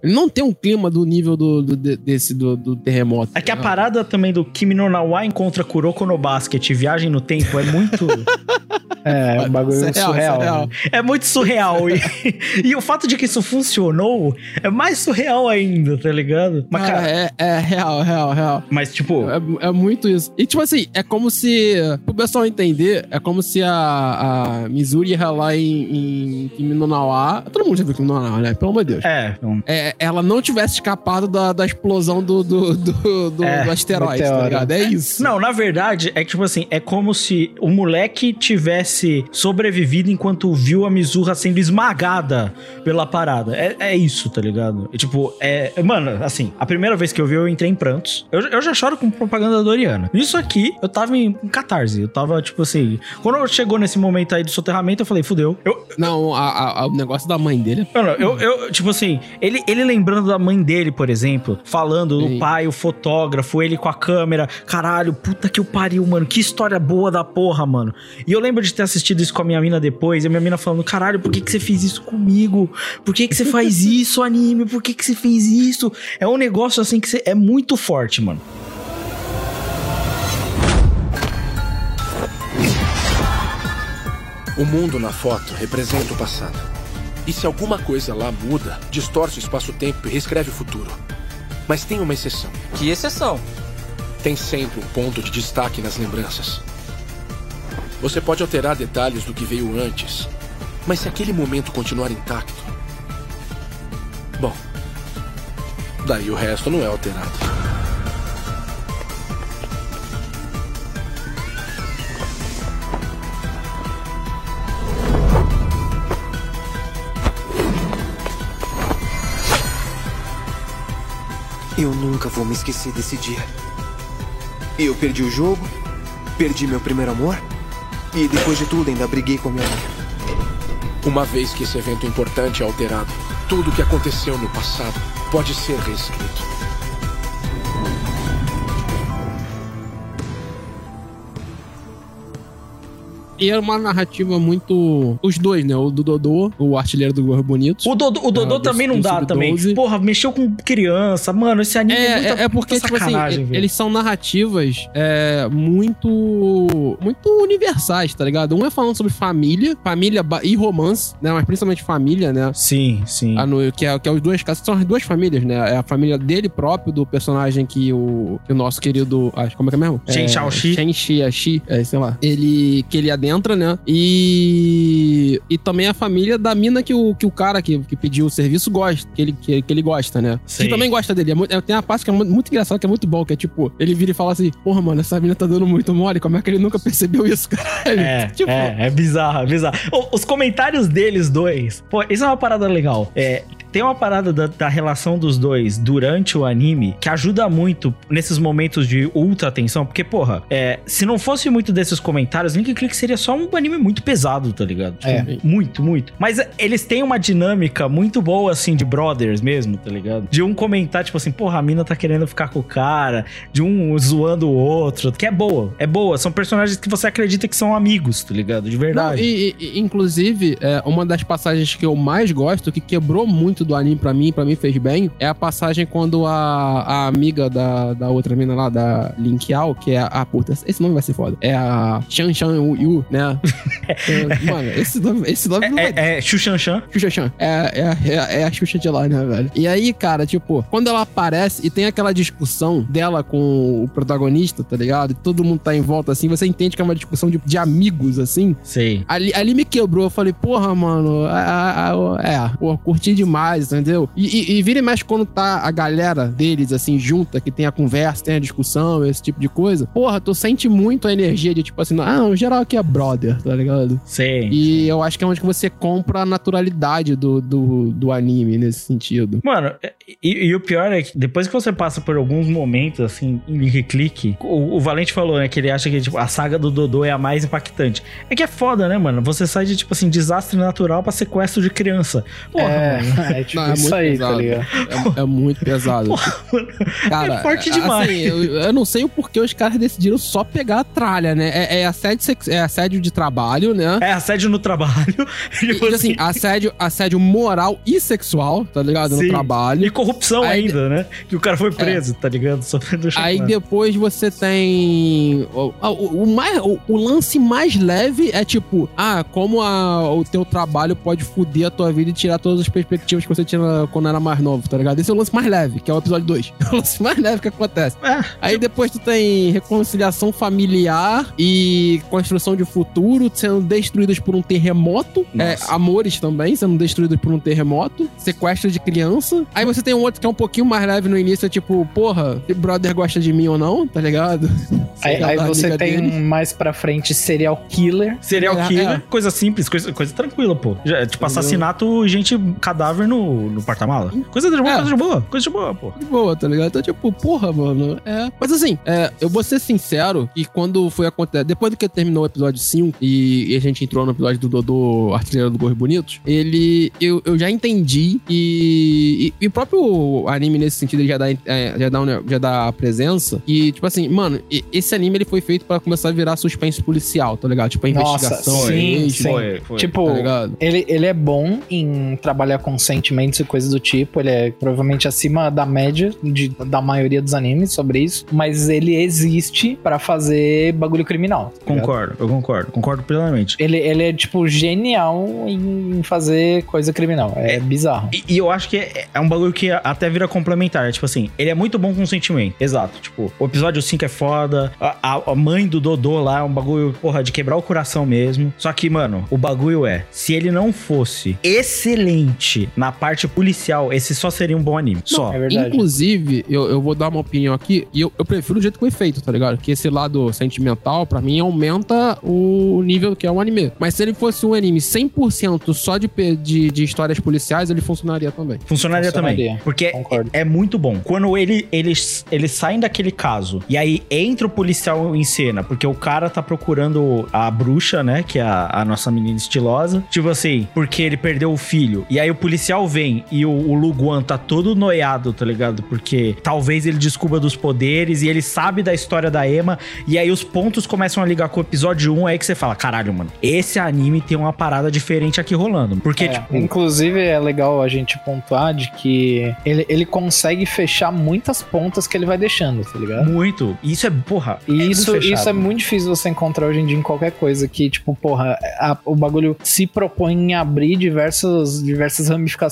Ele não tem um clima do nível do, do- de- desse do, do terremoto. É que a tá parada também do Kimi no Nawa encontra Kuroko no Basket, Viagem no Tempo, é muito. [laughs] É, é um bagulho é real, surreal. isso é real. né? é muito surreal. E, [laughs] e o fato de que isso funcionou é mais surreal ainda, tá ligado? Mas, Cara, cara, é, é real, real, real. mas tipo. É, é muito isso. E tipo assim, é como se. Pro pessoal entender, é como se a, a, a Mizuri lá em, em Kimi no Nawa, todo mundo já viu Kimi no Nawa, né? Pelo amor de Deus. É, então, É, ela não tivesse escapado da, da explosão do, do, do, do- É, do asteroide, tá meteoro. ligado? É isso. Não, na verdade, é que, tipo assim, é como se o moleque tivesse sobrevivido enquanto viu a Mizurra sendo esmagada pela parada. É, é isso, tá ligado? Tipo, é. Mano, assim, a primeira vez que eu vi, eu entrei em prantos. Eu, eu já choro com propaganda doriana. Isso aqui, eu tava em, em catarse. Eu tava, tipo assim. Quando chegou nesse momento aí do soterramento, eu falei, fudeu. Eu, Não, a- a- o negócio da mãe dele. Mano, eu, eu, tipo assim, ele, ele lembrando da mãe dele, por exemplo, falando do pai, o fotógrafo, ele com a câmera. Caralho, puta que o pariu, mano. Que história boa da porra, mano. E eu lembro de ter assistido isso com a minha mina depois, e a minha mina falando: caralho, por que, que você fez isso comigo? Por que, que você faz [laughs] isso, anime? Por que, que você fez isso? É um negócio assim que você- é muito forte, mano. O mundo na foto representa o passado. E se alguma coisa lá muda, distorce o espaço-tempo e reescreve o futuro. Mas tem uma exceção. Que exceção? Tem sempre um ponto de destaque nas lembranças. Você pode alterar detalhes do que veio antes, mas se aquele momento continuar intacto. Bom, daí o resto não é alterado. Eu nunca vou me esquecer desse dia. Eu perdi o jogo, perdi meu primeiro amor, e depois de tudo ainda briguei com minha mãe. Uma vez que esse evento importante é alterado, tudo o que aconteceu no passado pode ser reescrito. E era uma narrativa muito. Os dois, né? O do Dodô, o artilheiro do Gorro Bonito. O Dodô, o Dodô Ah, do- também não dá Sub-12. também. Porra, mexeu com criança. Mano, esse anime é, É, muita, é, é porque, tipo assim, velho. eles são narrativas é, muito. muito universais, tá ligado? Um é falando sobre família, família e romance, né? Mas principalmente família, né? Sim, sim. Ah, no- que, é, que é os dois casos, são as duas famílias, né? É a família dele próprio, do personagem que o, que o nosso querido. ah, como é que é mesmo? Shen é, Shaoxi. Shen Xi, Xi, é, sei lá. Ele. que ele adentra, né? E. E também a família da mina que o, que o cara que, que pediu o serviço gosta, que ele, que, que ele gosta, né? Sim. Que também gosta dele. É muito- é- tem uma parte que é muito, muito engraçada, que é muito bom, que é tipo, ele vira e fala assim: Porra, mano, essa mina tá dando muito mole, como é que ele nunca percebeu isso, caralho? É, [laughs] tipo, é, é bizarro, é bizarro. O- Os comentários deles dois, pô, isso é uma parada legal. É, tem uma parada da, da relação dos dois durante o anime que ajuda muito nesses momentos de ultra tensão, porque, porra, é, se não fosse muito desses comentários, Link Click seria só um anime muito pesado, tá ligado? Tipo, É. Muito, muito. Mas eles têm uma dinâmica muito boa, assim, de brothers mesmo, tá ligado? De um comentar, tipo assim, porra, a mina tá querendo ficar com o cara, de um zoando o outro, que é boa, é boa. São personagens que você acredita que são amigos, tá ligado? De Não, verdade. e, e- e, inclusive, é, uma das passagens que eu mais gosto, que quebrou muito do anime pra mim, pra mim fez bem, é a passagem quando a, a amiga da, da outra mina lá, da Lin Qiao, que é a. Ah, puta, esse nome vai ser foda. É a Shan Shan Yu, né? [laughs] É, mano, esse nome, esse nome não vai É, é Xuxanxan. Xuxa Chan. É, é, é, é a Xuxa de lá, né, velho? E aí, cara, tipo, quando ela aparece e tem aquela discussão dela com o protagonista, tá ligado? E todo mundo tá em volta assim, você entende que é uma discussão de, de amigos, assim. Sei. Ali, ali me quebrou. Eu falei, porra, mano, a- a- a- é, pô, curti demais, entendeu? E, e, e vira e mexe quando tá a galera deles, assim, junta, que tem a conversa, tem a discussão, esse tipo de coisa. Porra, tu sente muito a energia de, tipo assim, ah, no geral aqui é brother, tá ligado? Sei. E eu acho que é onde que você compra a naturalidade do, do, do anime nesse sentido. Mano, e, e o pior é que depois que você passa por alguns momentos, assim, em clique, o, o Valente falou, né, que ele acha que tipo, a saga do Dodô é a mais impactante. É que é foda, né, mano? Você sai de, tipo assim, desastre natural pra sequestro de criança. Porra, É, mano. [laughs] [laughs] é tipo Não, é isso muito aí, pesado. tá ligado? É, é muito pesado. Cara, é forte assim, demais. eu, eu não sei o porquê os caras decidiram só pegar a tralha, né? É, é assédio, é assédio de trabalho, né? É assédio no trabalho. [laughs] E, Tipo e, assim, assédio, assédio moral e sexual, tá ligado? Sim. No trabalho. E corrupção Aí- ainda, né? Que o cara foi preso, tá ligado? Sofrendo Aí depois você tem. O, o, o mais, o, o lance mais leve é tipo, ah, como a- o teu trabalho pode foder a tua vida e tirar todas as perspectivas que que você tinha quando era mais novo, tá ligado? Esse é o lance mais leve, que é o episódio 2. [laughs] É o lance mais leve que acontece. É. Aí depois tu tem reconciliação familiar e construção de futuro sendo destruídos por um terremoto. É, amores também sendo destruídos por um terremoto. Sequestro de criança. Aí você tem um outro que é um pouquinho mais leve no início, é tipo, porra, se brother gosta de mim ou não, tá ligado? [laughs] Aí, aí você tem dele. um mais pra frente serial killer. Serial É, killer, é. coisa simples, coisa, coisa tranquila, pô. Já, tipo, assassinato, gente, cadáver no, no porta-mala. Coisa de boa, É. coisa de boa, coisa de boa, pô. de boa, tá ligado? Então, tipo, porra, mano. É. Mas assim, é, eu vou ser sincero que quando foi acontecer. Depois do que terminou o episódio 5 e, e a gente entrou no episódio do Dodô Artilheiro do Gorros Bonitos, ele. Eu, eu já entendi e, e, e o próprio anime, nesse sentido, ele já dá, é, já dá, um- já dá a presença. E, tipo assim, mano, esse anime ele foi feito pra começar a virar suspense policial, tá ligado? Tipo, a Nossa, investigação. sim, mesmo, sim. Foi, foi. Tipo, Tá ligado? ele, ele é bom em trabalhar com sentimentos e coisas do tipo. Ele é provavelmente acima da média de, da maioria dos animes sobre isso. Mas ele existe pra fazer bagulho criminal. tá? Concordo, eu concordo, concordo plenamente. Ele, ele é, tipo, genial em fazer coisa criminal. É, bizarro. E, e eu acho que é, é um bagulho que até vira complementar. Tipo assim, ele é muito bom com sentimento. Exato. Tipo, o episódio 5 é foda. A, a- a mãe do Dodô lá é um bagulho, porra, de quebrar o coração mesmo. Só que, mano, o bagulho é: se ele não fosse excelente na parte policial, esse só seria um bom anime. Só. É verdade. Inclusive, eu, eu vou dar uma opinião aqui, e eu, eu prefiro o jeito que foi feito, tá ligado? Que esse lado sentimental, pra mim, aumenta o nível que é um anime. Mas se ele fosse um anime 100% só de, de, de histórias policiais, ele funcionaria também. Funcionaria, Funcionaria, também. Porque concordo. é muito bom. Quando ele, eles, eles saem daquele caso e aí entra o policial em cena, porque o cara tá procurando a bruxa, né? Que é a, a nossa menina estilosa. Tipo assim, porque ele perdeu o filho. E aí o policial vem e o, o Luguan tá todo noiado, tá ligado? Porque talvez ele descubra dos poderes e ele sabe da história da Emma. E aí os pontos começam a ligar com o episódio 1. Aí que você fala: caralho, mano, esse anime tem uma parada diferente aqui rolando. Porque, É, tipo. Inclusive, é legal a gente pontuar de que ele, ele consegue fechar muitas pontas que ele vai deixando, tá ligado? Muito. Isso é, porra. E é isso, fechado. isso é muito difícil você encontrar hoje em dia em qualquer coisa que, tipo, porra, a- o bagulho se propõe em abrir diversas, diversas ramificações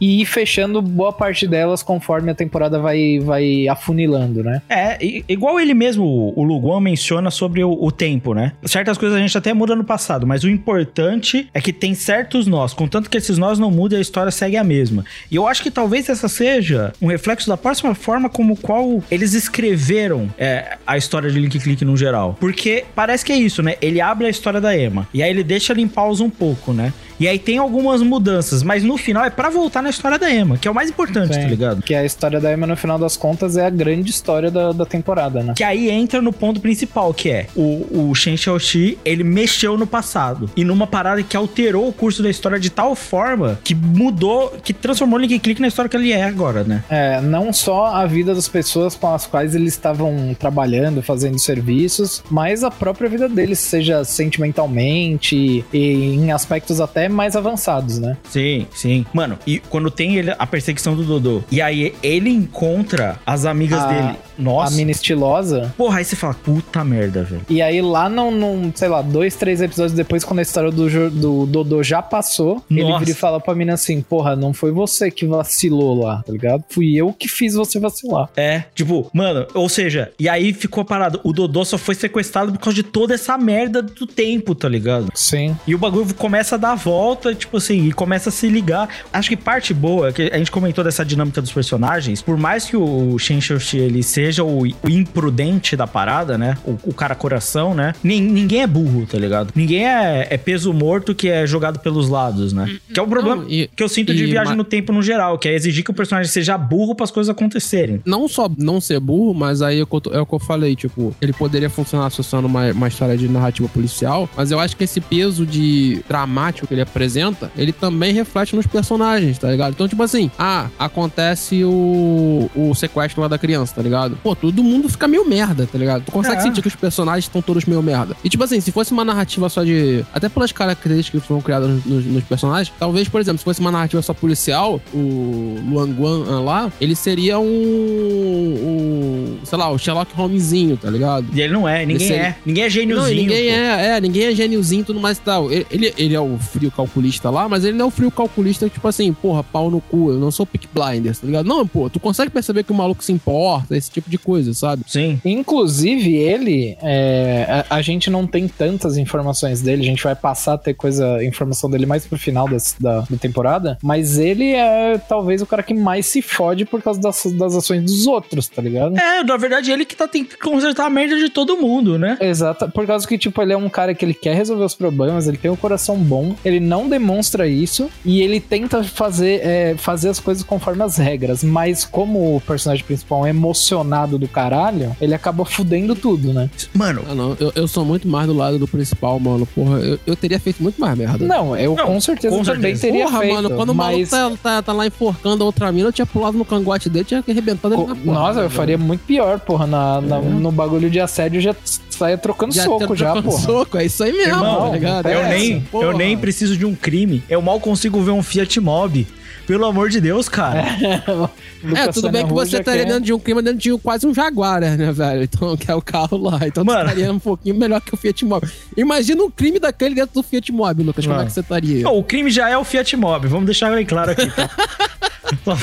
e ir fechando boa parte delas conforme a temporada vai, vai afunilando, né? É, igual ele mesmo, o Luguan menciona sobre o, o tempo, né? Certas coisas a gente até muda no passado, mas o importante é que tem certos nós. Contanto que esses nós não mudem, a história segue a mesma. E eu acho que talvez essa seja um reflexo da próxima forma como qual eles escreveram é, a história de Link Click no geral. Porque parece que é isso, né? Ele abre a história da Emma. E aí ele deixa em pausa um pouco, né? E aí tem algumas mudanças, mas no final é pra voltar na história da Emma, que é o mais importante, Sim. tá ligado? Que a história da Emma, no final das contas, é a grande história da, da temporada, né? Que aí entra no ponto principal, que é o, o Shen Xiaoxi, ele mexeu no passado. E numa parada que alterou o curso da história de tal forma que mudou, que transformou o Link Click na história que ele é agora, né? É, não só a vida das pessoas com as quais eles estavam trabalhando, fazendo serviços, mas a própria vida deles, seja sentimentalmente e em aspectos até mais avançados, né? Sim, sim. Mano, e quando tem ele, a perseguição do Dodô, e aí ele encontra as amigas A- dele. Nossa. A mina estilosa. Porra, aí você fala, puta merda, velho. E aí lá num, num, sei lá, dois, três episódios depois, quando a história do, do Dodô já passou, ele Nossa. vira e fala pra mina assim, porra, não foi você que vacilou lá, tá ligado? Fui eu que fiz você vacilar. É, tipo, mano, ou seja, e aí ficou parado. O Dodô só foi sequestrado por causa de toda essa merda do tempo, tá ligado? Sim. E o bagulho começa a dar a volta, tipo assim, e começa a se ligar. Acho que parte boa, que a gente comentou dessa dinâmica dos personagens, por mais que o Shen Xiaoxi, ele seja o, o imprudente da parada, né? O, o cara coração, né? Nin- ninguém é burro, tá ligado? Ninguém é, é peso morto que é jogado pelos lados, né? Que é o problema Não, e- que eu sinto de viagem no tempo no geral, que é exigir que o personagem seja burro para as coisas acontecerem. não só não ser burro, mas aí é o que eu, tô- é o que eu falei, tipo, ele poderia funcionar associando uma, uma história de narrativa policial, mas eu acho que esse peso de dramático que ele apresenta, ele também reflete nos personagens, tá ligado? Então, tipo assim, ah, acontece o, o sequestro lá da criança, tá ligado? Pô, todo mundo fica meio merda, tá ligado? Tu consegue É. sentir que os personagens estão todos meio merda. E, tipo assim, se fosse uma narrativa só de. Até pelas características que foram criadas nos, nos- personagens, talvez, por exemplo, se fosse uma narrativa só policial, o Luan Guan lá, ele seria um. um sei lá, o Sherlock Holmesinho, tá ligado? E ele não é, ninguém Esse- é. Ninguém é gêniozinho. Não, ninguém pô. é, é, ninguém é gêniozinho e tudo mais e tal. Ele, ele, ele é o frio calculista lá, mas ele não é o frio calculista, tipo assim, porra, pau no cu, eu não sou pick blinders, tá ligado? Não, pô, tu consegue perceber que o maluco se importa, esse tipo de coisa, sabe? Sim. Inclusive, ele, é, a, a gente não tem tantas informações dele, a gente vai passar a ter coisa, informação dele mais pro final das- da, da temporada, mas ele é talvez o cara que mais se fode por causa das, das ações dos outros, tá ligado? É, na verdade, ele que tá tentando consertar a merda de todo mundo, né? Exato, por causa que, tipo, ele é um cara que ele quer resolver os problemas, ele tem um coração bom, ele não demonstra isso e ele tenta fazer, é, fazer as coisas conforme as regras, mas como o personagem principal é emocionado do caralho, ele acaba fudendo tudo, né? Mano, Ah, não, eu, eu sou muito mais do lado do principal, mano. Porra, eu, eu teria feito muito mais merda. Não, eu Não, com certeza com também certeza. teria Porra, feito, mano, quando o maluco tá, tá, tá lá enforcando a outra mina, eu tinha pulado no cangote dele, tinha arrebentado ele Co- na porra. Nossa, eu faria muito pior, porra. Na, na- no bagulho de assédio já saia trocando Já soco, tinha já, porra. soco, é isso aí mesmo, Irmão, tá ligado? é eu, essa, nem, eu nem preciso de um crime. Eu mal consigo ver um Fiat Mobi. Pelo amor de Deus, cara. [laughs] É, tudo bem que você já estaria dentro de um clima dentro de um- quase um Jaguar, né, velho? Então, que é o carro lá. Então, Mano. você estaria um pouquinho melhor que o Fiat Mobi. Imagina um crime daquele dentro do Fiat Mobi, Lucas. Como Mano. é que você estaria? Não, o crime já é o Fiat Mobi. Vamos deixar bem claro aqui. Tá? [laughs]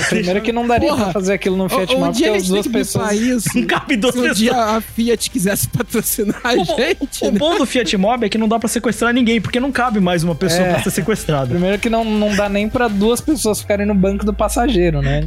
Primeiro que não daria Porra, pra fazer aquilo no Fiat um dia porque as duas pessoas... isso. [laughs] Não cabe duas Se um pessoas. dia a Fiat quisesse patrocinar a O, gente, o né? bom do Fiat Mobi é que não dá pra sequestrar ninguém, porque não cabe mais uma pessoa É. pra ser sequestrada. Primeiro que não, não dá nem pra duas pessoas ficarem no banco do passageiro, né?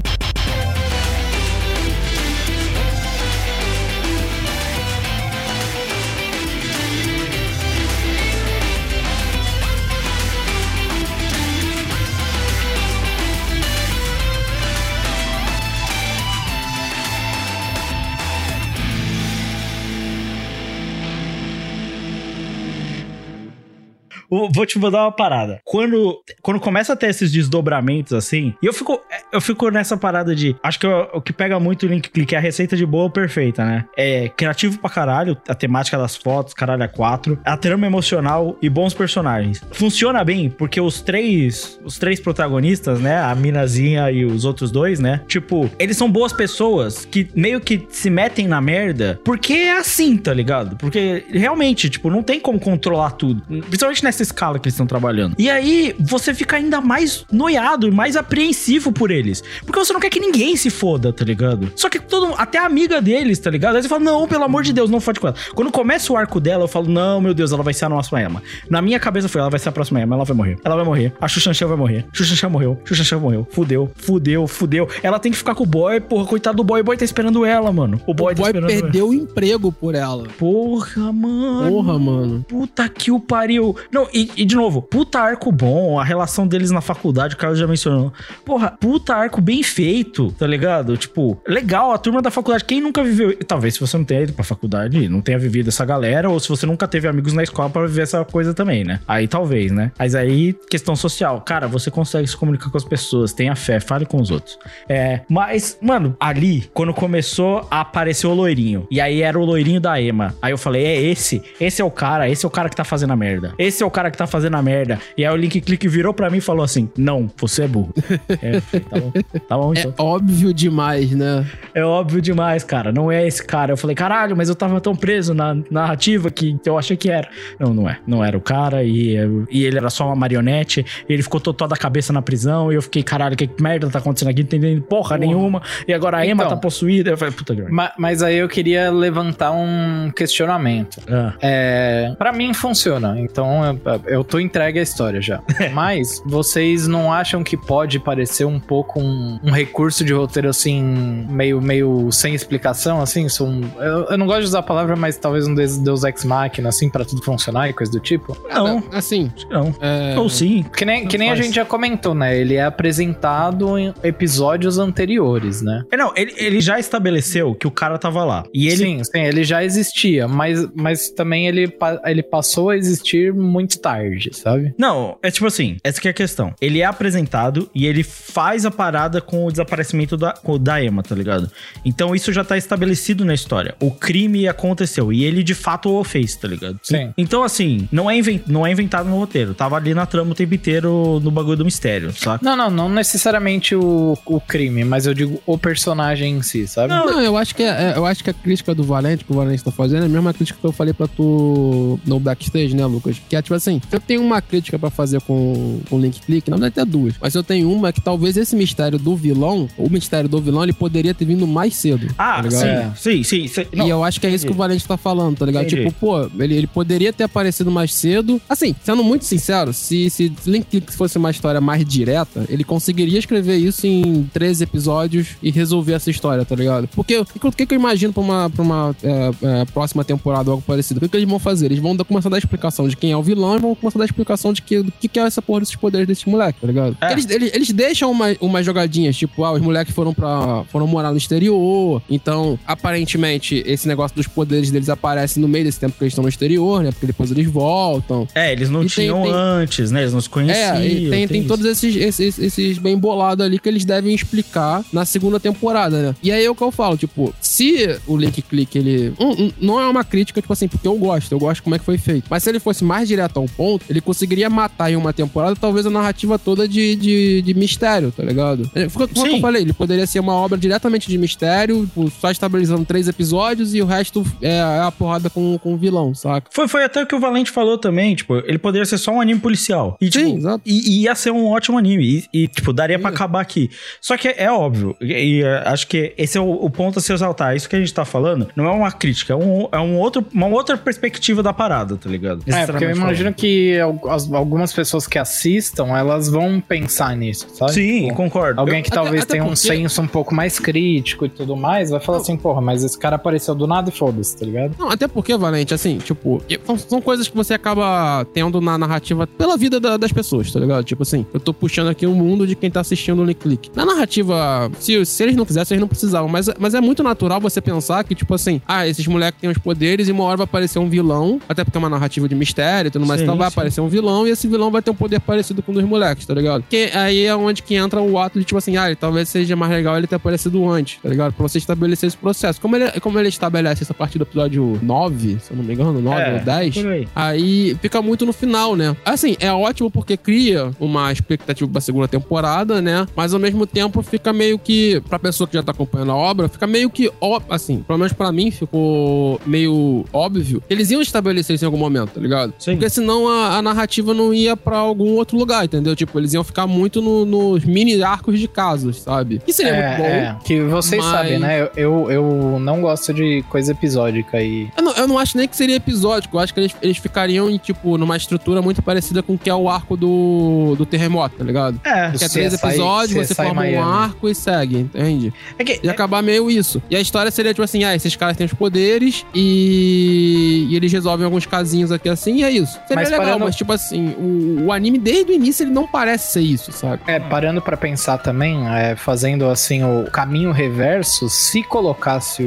Vou te mandar uma parada. Quando, quando começa a ter esses desdobramentos assim, e eu fico, eu fico nessa parada de. Acho que o, o que pega muito o link click é a receita de boa perfeita, né? É criativo pra caralho, a temática das fotos, caralho, é quatro. A trama emocional e bons personagens. Funciona bem, porque os três. Os três protagonistas, né? A minazinha e os outros dois, né? Tipo, eles são boas pessoas que meio que se metem na merda porque é assim, tá ligado? Porque realmente, tipo, não tem como controlar tudo. Principalmente nessa escala que eles estão trabalhando. E aí, você fica ainda mais noiado e mais apreensivo por eles. Porque você não quer que ninguém se foda, tá ligado? Só que todo até a amiga deles, tá ligado? Aí você fala, não, pelo amor de Deus, não fode com ela. Quando começa o arco dela, eu falo, não, meu Deus, ela vai ser a nossa Emma. Na minha cabeça foi, ela vai ser a próxima Emma, ela vai morrer. Ela vai morrer. A Xuxanxã vai morrer. Xuxanxã morreu. Xuxanxã morreu. Fudeu, fudeu, fudeu. Ela tem que ficar com o boy, porra, coitado do boy. O boy tá esperando ela, mano. O boy, O tá boy esperando perdeu o emprego por ela. ela. Porra, mano. Porra, mano. Puta que o pariu. Não, e, e de novo, puta arco bom, a relação deles na faculdade, o Carlos já mencionou. Porra, puta arco bem feito, tá ligado? Tipo, legal, a turma da faculdade. Quem nunca viveu. Talvez se você não tenha ido pra faculdade, não tenha vivido essa galera, ou se você nunca teve amigos na escola pra viver essa coisa também, né? Aí talvez, né? Mas aí, questão social. Cara, você consegue se comunicar com as pessoas, tenha fé, fale com os outros. É, mas, mano, ali, quando começou a aparecer o loirinho, e aí era o loirinho da Ema. Aí eu falei, é esse, esse é o cara, esse é o cara que tá fazendo a merda. Esse é o cara que tá fazendo a merda. E aí o Link Click virou pra mim e falou assim: Não, você é burro. [laughs] é, tá bom, tá bom É então. óbvio demais, né? É óbvio demais, cara. Não é esse cara. Eu falei, caralho, mas eu tava tão preso na narrativa que eu achei que era. Não, não é. Não era o cara e, e ele era só uma marionete. E ele ficou totó da cabeça na prisão. E eu fiquei, caralho, que merda tá acontecendo aqui? Não entendendo porra nenhuma. E agora a Emma Então. tá possuída. Eu falei, puta que merda. Ma- Mas aí eu queria levantar um questionamento. Ah. É, para mim funciona, então eu, tô entregue à história já. [laughs] Mas vocês não acham que pode parecer um pouco um, um recurso de roteiro assim, meio, meio sem explicação, assim? Isso um- eu, eu não gosto de usar a palavra, mas talvez um Deus, Deus Ex Machina, assim, pra tudo funcionar e coisa do tipo? Não, Assim, não. é... Ou sim. Que nem, que nem a gente já comentou, né? Ele é apresentado em episódios anteriores, né? É, não, ele, ele já estabeleceu que o cara tava lá. E ele. Sim, sim, ele já existia, mas, mas também ele, ele passou a existir muito muito tarde, sabe? Não, é tipo assim, essa que é a questão. Ele é apresentado e ele faz a parada com o desaparecimento da, com o da Emma, tá ligado? Então isso já tá estabelecido na história. O crime aconteceu e ele de fato o fez, tá ligado? Sim. Então assim, não é, inven- não é inventado no roteiro. Tava ali na trama o tempo inteiro no bagulho do mistério, saca? Não, não, não necessariamente o, o crime, mas eu digo o personagem em si, sabe? Não, eu acho que é, é- eu acho que a crítica do Valente, que o Valente tá fazendo, é a mesma crítica que eu falei pra tu no backstage, né, Lucas? Que é tipo assim, eu tenho uma crítica pra fazer com o Link Click, na verdade até duas. Mas eu tenho uma que talvez esse mistério do vilão, o mistério do vilão, ele poderia ter vindo mais cedo. Ah, tá sim, sim, sim, sim. Não, e eu acho que é isso que o Valente tá falando, tá ligado? Entendi. Tipo, pô, ele, ele poderia ter aparecido mais cedo. Assim, sendo muito sincero, se, se Link Click fosse uma história mais direta, ele conseguiria escrever isso em 13 episódios e resolver essa história, tá ligado? Porque o que, que eu imagino pra uma, pra uma é, é, próxima temporada ou algo parecido? O que, que eles vão fazer? Eles vão dar- começar a dar explicação de quem é o vilão e vão começar a dar explicação de que, do que, que é essa porra desses poderes desses moleques, tá ligado? Porque Eles, eles, eles deixam uma, umas jogadinhas, tipo, ah, os moleques foram pra. foram morar no exterior. Então, aparentemente, esse negócio dos poderes deles aparece no meio desse tempo que eles estão no exterior, né? Porque depois eles voltam. É, eles não E tem- tinham tem- antes, né? Eles não se conheciam. É, e tem, tem isso. todos esses, esses, esses bem bolados ali que eles devem explicar na segunda temporada, né? E aí é o que eu falo, tipo, se o Link Click, ele. um- um- não é uma crítica, tipo assim, porque eu gosto, eu gosto como é que foi feito. Mas se ele fosse mais direto ao ponto, ele conseguiria matar em uma temporada, talvez a narrativa toda de, de, de mistério, tá ligado? É, Foi como Sim. eu falei, ele poderia ser uma obra diretamente de mistério, tipo, só estabilizando três episódios e o resto é a porrada com, com o vilão, saca? Foi, foi até o que o Valente falou também, tipo, ele poderia ser só um anime policial. E, tipo, Sim, exato. e, e ia ser um ótimo anime. E, e, tipo, daria pra acabar aqui. Só que é, óbvio, e, e, é, acho que esse é o, o ponto a se exaltar. Isso que a gente tá falando não é uma crítica, é, um, é um outro, uma outra perspectiva da parada, tá ligado? É, porque eu Sinceramente imagino que al- as- algumas pessoas que assistam, elas vão pensar nisso, sabe? Sim, Tipo, concordo. Alguém Eu- que até- talvez até tenha um porque- senso um pouco mais crítico e tudo mais, vai falar assim, porra, mas esse cara apareceu do nada e foda-se, tá ligado? Não, até porque, Valente, assim, tipo, são, são coisas que você acaba tendo na narrativa pela vida da- das pessoas, tá ligado? Tipo assim, eu tô puxando aqui o mundo de quem tá assistindo o Link Click. Na narrativa, se, se eles não quisessem, eles não precisavam, mas, mas é muito natural você pensar que, tipo assim, ah, esses moleques têm os poderes e uma hora vai aparecer um vilão, até porque é uma narrativa de mistério e tudo mais, então vai sim. aparecer um vilão e esse vilão vai ter um poder parecido com o dos moleques, tá ligado? Que aí é onde que entra o ato de, tipo assim, ah, talvez seja mais legal ele ter aparecido antes, tá ligado? Pra você estabelecer esse processo. Como ele, como ele estabelece isso a partir do episódio 9, se eu não me engano, 9 É, ou 10, por aí. aí fica muito no final, né? Assim, é ótimo porque cria uma expectativa pra segunda temporada, né? Mas ao mesmo tempo fica meio que, pra pessoa que já tá acompanhando a obra, fica meio que, ó, assim, pelo menos pra mim ficou meio óbvio que eles iam estabelecer isso em algum momento, tá ligado? Sim. Porque senão a, a narrativa não ia pra algum outro lugar, entendeu? Tipo, eles iam ficar muito no- nos mini arcos de casos, sabe? Que seria é, muito bom. é, que vocês mas- sabem, né? Eu, eu, não gosto de coisa episódica e. Eu não, eu não acho nem que seria episódico. Eu acho que eles, eles ficariam em, tipo, numa estrutura muito parecida com o que é o arco do, do terremoto, tá ligado? É. Que é CSI três episódios, você CSI forma um Miami. arco e segue, entende? É que, E acabar meio isso. E a história seria tipo assim: ah, esses caras têm os poderes e, e eles resolvem alguns casinhos aqui assim, e é isso. Seria Mas legal, parando- mas tipo assim, o, o anime desde o início ele não parece ser isso, sabe? É, parando pra pensar também, é, fazendo assim o caminho reverso, se colocasse o,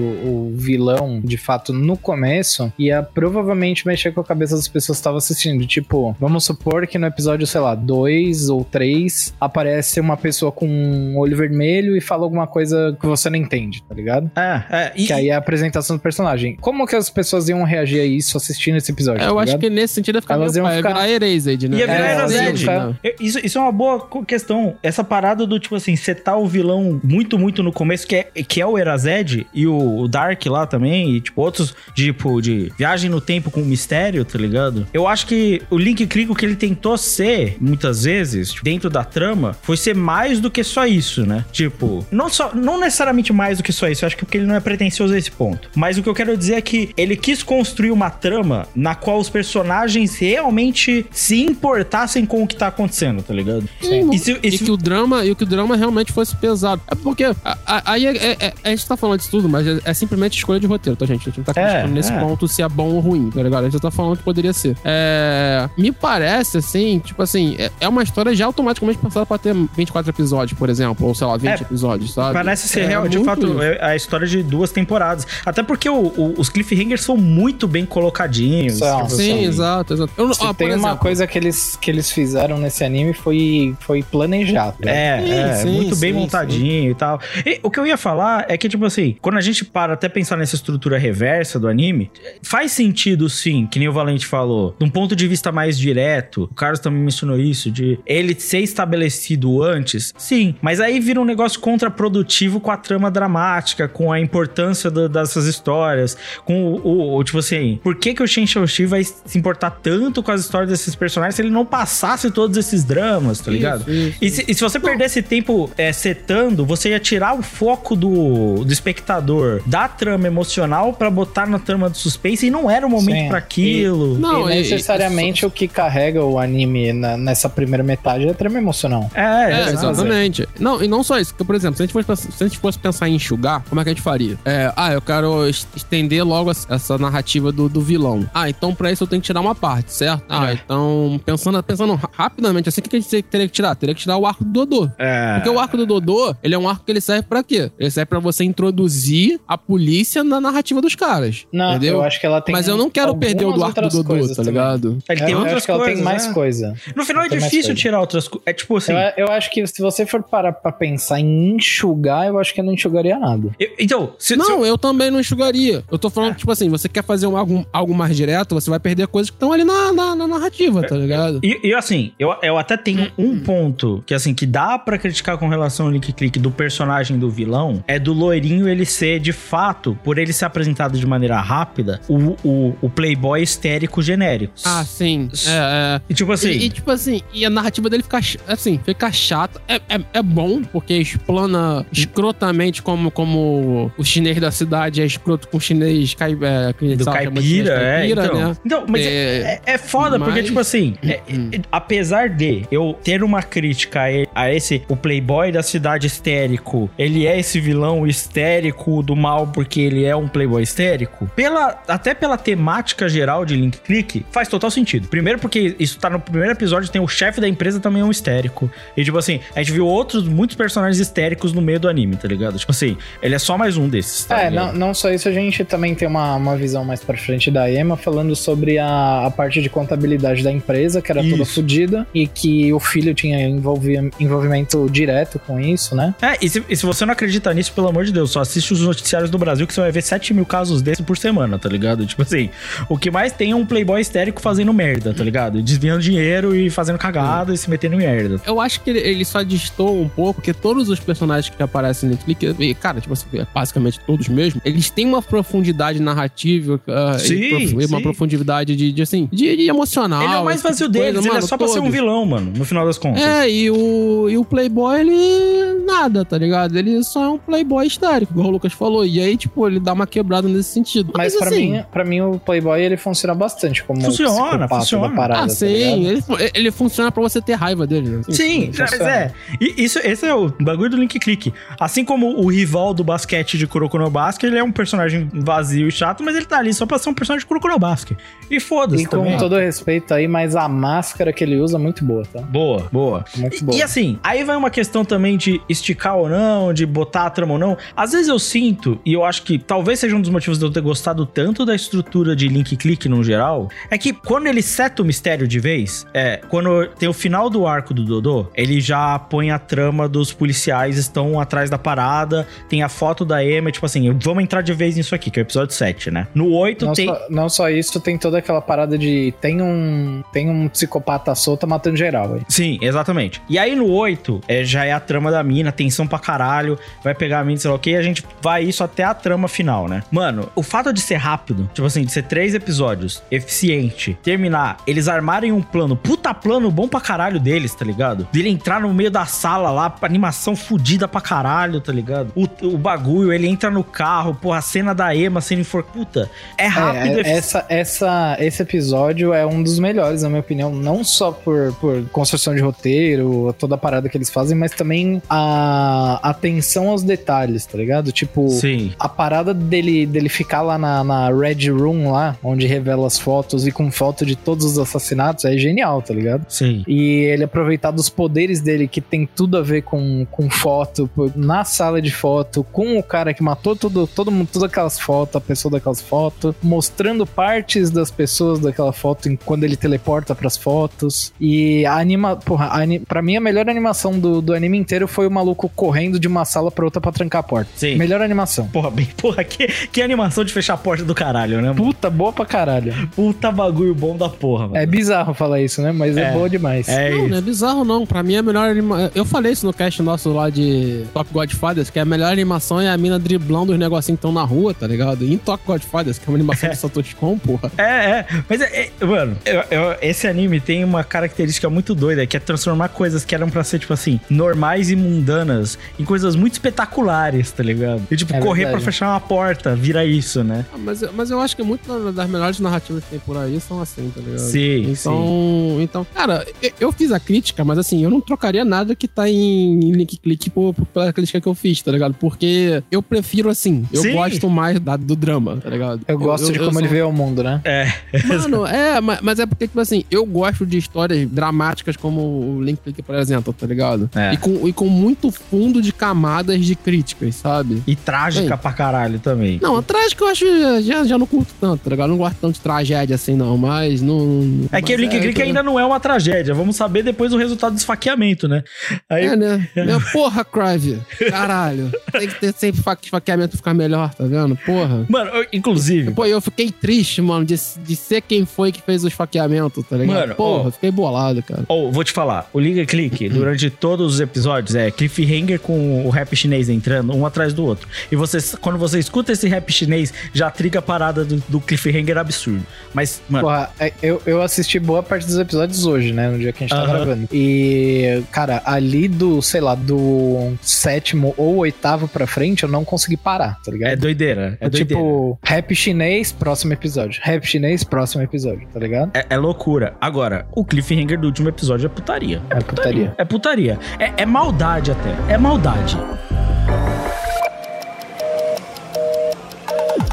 o vilão de fato no começo, ia provavelmente mexer com a cabeça das pessoas que estavam assistindo. Tipo, vamos supor que no episódio, sei lá, 2 ou 3, aparece uma pessoa com um olho vermelho e fala alguma coisa que você não entende, tá ligado? É, é. E, Que aí é a apresentação do personagem. Como que as pessoas iam reagir a isso assistindo esse episódio? É, tá eu acho ligado? que nesse sentido ia ficar Elas iam pai, ficar- virar Erased, né? Ia virar É, Erased, né? Isso, isso é uma boa questão. Essa parada do, tipo assim, setar o vilão muito, muito no começo, que é, que é o Erazed e o, o Dark lá também, e, tipo, outros, tipo, de viagem no tempo com mistério, tá ligado? Eu acho que o Link Click, o que ele tentou ser, muitas vezes, tipo, dentro da trama, foi ser mais do que só isso, né? Tipo, não só, não necessariamente mais do que só isso, eu acho que porque ele não é pretencioso a esse ponto. Mas o que eu quero dizer é que ele quis construir uma trama na qual os personagens realmente se importassem com o que tá acontecendo, tá ligado? Sim. E se- e E se- que o drama, e que o drama realmente fosse pesado. É porque a- a- aí é, é- é- a gente tá falando disso tudo, mas é, é simplesmente escolha de roteiro, tá, gente? A gente não tá É, criticando nesse é. ponto se é bom ou ruim, tá ligado? A gente tá falando que poderia ser. É, me parece, assim, tipo assim, é, é uma história já automaticamente pensada pra ter 24 episódios, por exemplo, ou sei lá, 20 É, episódios, sabe? Parece ser É real, de fato, isso. é a história de duas temporadas. Até porque o- o- os cliffhangers são muito bem colocadinhos. São, tipo Sim, assim. exato, exato. Eu, não- Se ó, por tem uma exemplo, coisa que eles, que eles fizeram nesse anime foi, foi planejado. É, Sim, é, sim, muito bem sim, montadinho e tal. E o que eu ia falar é que, tipo assim, quando a gente para até pensar nessa estrutura reversa do anime, faz sentido sim, que nem o Valente falou, de um ponto de vista mais direto, o Carlos também mencionou isso, de ele ser estabelecido antes, sim, mas aí vira um negócio contraprodutivo com a trama dramática, com a importância do- dessas histórias, com o, o- o, tipo assim, por que que o Shen vai se importar tanto com as histórias desses personagens se ele não passasse todos esses dramas, tá ligado? isso, E se, e se você perdesse tempo é, setando, você ia tirar o foco do, do espectador da trama emocional pra botar na trama do suspense e não era o momento pra aquilo. Não, e e- necessariamente o que carrega o anime na- nessa primeira metade é a trama emocional. É, É, exato. exatamente. Não, e não só isso. Porque, por exemplo, se a, gente fosse, pensar- se a gente fosse pensar em enxugar, como é que a gente faria? É, ah, eu quero es- estender logo essa- essa narrativa do, do vilão. Ah, então pra isso eu tenho que tirar uma parte, certo? Ah, É. então, pensando, pensando ra- rapidamente, assim, o que a gente teria que tirar? Teria que tirar o arco do Dodô. É. Porque o arco do Dodô, ele é um arco que ele serve pra quê? Ele serve pra você introduzir a polícia na narrativa dos caras. Não, entendeu? eu acho que ela tem Mas eu não quero perder o do arco do Dodô, tá também. ligado? Ele Eu tem outras acho que ela coisas. tem mais né? coisa. No final é Ela mais difícil tirar outras coisas. É tipo assim. Eu, eu acho que se você for parar pra pensar em enxugar, eu acho que eu não enxugaria nada. eu- então, se, se Não, eu também não enxugaria. Eu tô falando, tipo assim, você quer fazer um, algo, algo mais direto, você vai perder coisas que estão ali na, na, na narrativa, tá ligado? E, e, assim, eu, eu até tenho um ponto que assim que dá pra criticar com relação ao link click do personagem do vilão é do loirinho ele ser de fato, por ele ser apresentado de maneira rápida, o, o, o playboy histérico genérico. Ah, sim. É, é. E tipo assim, E, e, tipo assim, e a narrativa dele fica, assim, fica chata. É, é, é bom, porque explana escrotamente como, como o chinês da cidade é escroto com o chinês cai, é, do sabe, chinês caipira, é, caipira, então. né? Então, mas é, É, é, foda, porque, mas- tipo assim, [clears throat] é- é- apesar de eu ter uma crítica a, esse, o playboy da cidade histérico, ele é esse vilão histérico do mal porque ele é um playboy histérico, pela, até pela temática geral de Link Click, faz total sentido. Primeiro porque isso tá no primeiro episódio, tem o chefe da empresa também é um histérico. E, tipo assim, a gente viu outros, muitos personagens histéricos no meio do anime, tá ligado? Tipo assim, ele é só mais um desses, tá É, não, não só isso, a gente também tem uma, uma visão mais pra frente da Emma falando sobre a, a parte de contabilidade da empresa, que era toda Isso. fodida, e que o filho tinha envolvi- envolvimento direto com isso, né? É, e se, e se você não acredita nisso, pelo amor de Deus, só assiste os noticiários do Brasil que você vai ver 7 mil casos desses por semana, tá ligado? Tipo assim, o que mais tem é um playboy histérico fazendo merda, tá ligado? Desviando dinheiro e fazendo cagada e se metendo em merda. Eu acho que ele, ele só distou um pouco, porque todos os personagens que aparecem no Click, e, cara, tipo assim, basicamente todos mesmo, eles têm uma profundidade narrativa, ah, Sim, e prof- e uma sim. profundidade de, de, assim, de, de emocional. ele é o mais tipo vazio de coisa, deles, ele é mano, só pra ser um vilão, mano, no final das contas. É, e o, e o Playboy, ele. nada, tá ligado? Ele só é um Playboy histérico, igual o Lucas falou. E aí, tipo, ele dá uma quebrada nesse sentido. Mas, Mas, pra, assim, mim, pra mim, o Playboy ele funciona bastante como Funciona, psicopata funciona. da parada. Ah, tá sim, ligado? ele, ele funciona pra você ter raiva dele. né? Sim, mas é. E isso, esse é o bagulho do Link Click. Assim como o rival do basquete de Kuroko no Basket, ele é um personagem vazio e chato, mas ele tá ali só pra ser um personagem de Kuroko no Basket. E foda-se E com todo respeito aí, mas a máscara que ele usa é muito boa, tá? Boa, boa. Muito E- boa. E, assim, aí vai uma questão também de esticar ou não, de botar a trama ou não. Às vezes eu sinto, e eu acho que talvez seja um dos motivos de eu ter gostado tanto da estrutura de link click no geral, é que quando ele seta o mistério de vez, é, quando tem o final do arco do Dodô, ele já põe a trama dos policiais estão atrás da parada, tem a foto da Emma, tipo assim, vamos entrar de vez nisso aqui, que é o episódio 7, né? No 8 Não, tem. só, não só isso, tem toda aquela parada de tem um tem um psicopata solto matando geral aí. Sim, exatamente. E aí no 8, é, já é a trama da mina, tensão pra caralho, vai pegar a mina, sei lá o que, e a gente vai isso até a trama final, né? Mano, o fato de ser rápido, tipo assim, de ser três episódios, eficiente, terminar, eles armarem um plano, puta plano bom pra caralho deles, tá ligado? Dele entrar no meio da sala lá, animação fodida pra caralho, tá ligado? O, o bagulho, ele entra no carro, porra, a cena da Emma sendo enfor... Puta, é rápido, É, essa, essa, esse episódio é um dos melhores, na minha opinião, não só por, por construção de roteiro, toda a parada que eles fazem, mas também a, atenção aos detalhes, tá ligado? Tipo, Sim. a parada dele, dele ficar lá na, na Red Room, lá, onde revela as fotos e com foto de todos os assassinatos, é genial, tá ligado? Sim. E ele aproveitar dos poderes dele, que tem tudo a ver com, com foto, na sala de foto, com o cara que matou tudo, todo mundo, todas aquelas fotos, a pessoa daquelas fotos, mostrando partes das pessoas daquela foto em- quando ele teleporta pras fotos. E a anima. Porra, a pra mim a melhor animação do, do anime inteiro foi o maluco correndo de uma sala pra outra pra trancar a porta. Sim. Melhor animação. Porra, bem, porra, que, que animação de fechar a porta do caralho, né? Puta, boa pra caralho. Puta bagulho bom da porra, mano. É bizarro falar isso, né? Mas é, É. boa demais. É Não, isso. não é bizarro, não. Pra mim é a melhor animação. Eu falei isso no cast nosso lá de Top Godfathers, que a melhor animação é a mina driblando os negocinhos que estão na rua, tá ligado? E em Top Godfathers, que é uma animação do Satoshi Kon, porra. É, é. Mas, é, é, mano, eu- eu- esse anime tem uma característica muito doida, que é transformar coisas que eram pra ser, tipo assim, normais e mundanas em coisas muito espetaculares, tá ligado? E, tipo, É correr verdade. pra fechar uma porta, vira isso, né? Ah, Mas, mas eu acho que muito da- das melhores narrativas que tem por aí são assim, tá ligado? Sim, então, Então, cara, eu, eu fiz a crítica, mas assim, eu não trocaria nada que tá em, link click por, por- pela crítica que eu fiz, tá ligado? Porque eu prefiro assim, eu Sim. gosto mais da- do drama, tá ligado? Eu gosto de como sou- ele vê o mundo, né? É. Mano, [laughs] é, ma- mas é porque, tipo assim, eu gosto de histórias dramáticas como o Link Click, por exemplo, tá ligado? É. E, com, e com muito fundo de camadas de críticas, sabe? E trágica Bem. pra caralho também. Não, a trágica eu acho já, já não curto tanto, tá ligado? Eu não gosto tanto de tragédia assim, não, mas não. É que o mas Link Click tá- ainda não é uma tragédia. Vamos saber depois o resultado do esfaqueamento, né? Aí, É, né? [laughs] Meu, porra, Crive. Caralho. Tem que ter sempre fa- esfaqueamento ficar melhor, tá vendo? Porra. Mano, eu- inclusive, Pô, eu fiquei triste, mano, de, de ser quem foi que fez o esfaqueamento, tá ligado? Mano, Porra, ó. fiquei bolado, cara. Ou, vou te falar, o Liga Click, durante todos os episódios, é cliffhanger com o rap chinês entrando, um atrás do outro. E você, quando você escuta esse rap chinês, já triga a parada do, do cliffhanger absurdo. Mas, mano, Porra, é, eu, eu assisti boa parte dos episódios hoje, né? No dia que a gente tá Aham. gravando. E, cara, ali do, sei lá, do sétimo ou oitavo pra frente, eu não consegui parar, tá ligado? é doideira. É doideira. tipo, rap chinês, próximo episódio. Rap chinês, próximo episódio, tá ligado? É, é loucura. Agora, o cliffhanger do último episódio é putaria. É putaria. É putaria. É, é maldade até. É maldade. [laughs]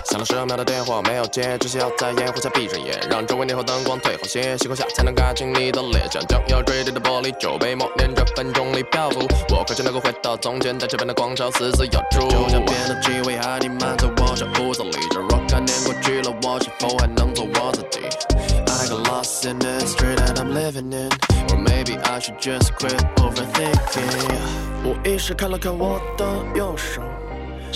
响了十秒的电话没有接，只需要在烟火下闭着眼，让周围霓虹灯光退后些，细光下才能看清你的脸，像将要坠地的玻璃就被默念着分钟里漂浮。我可只能够回到从前，在这边的广场死死咬住。就像变得机会还弥漫在我小屋子里，这若干年过去了，我是否还能做我自己？I got lost in the street that I'm living in, or maybe I should just quit overthinking。无意识看了看我的右手。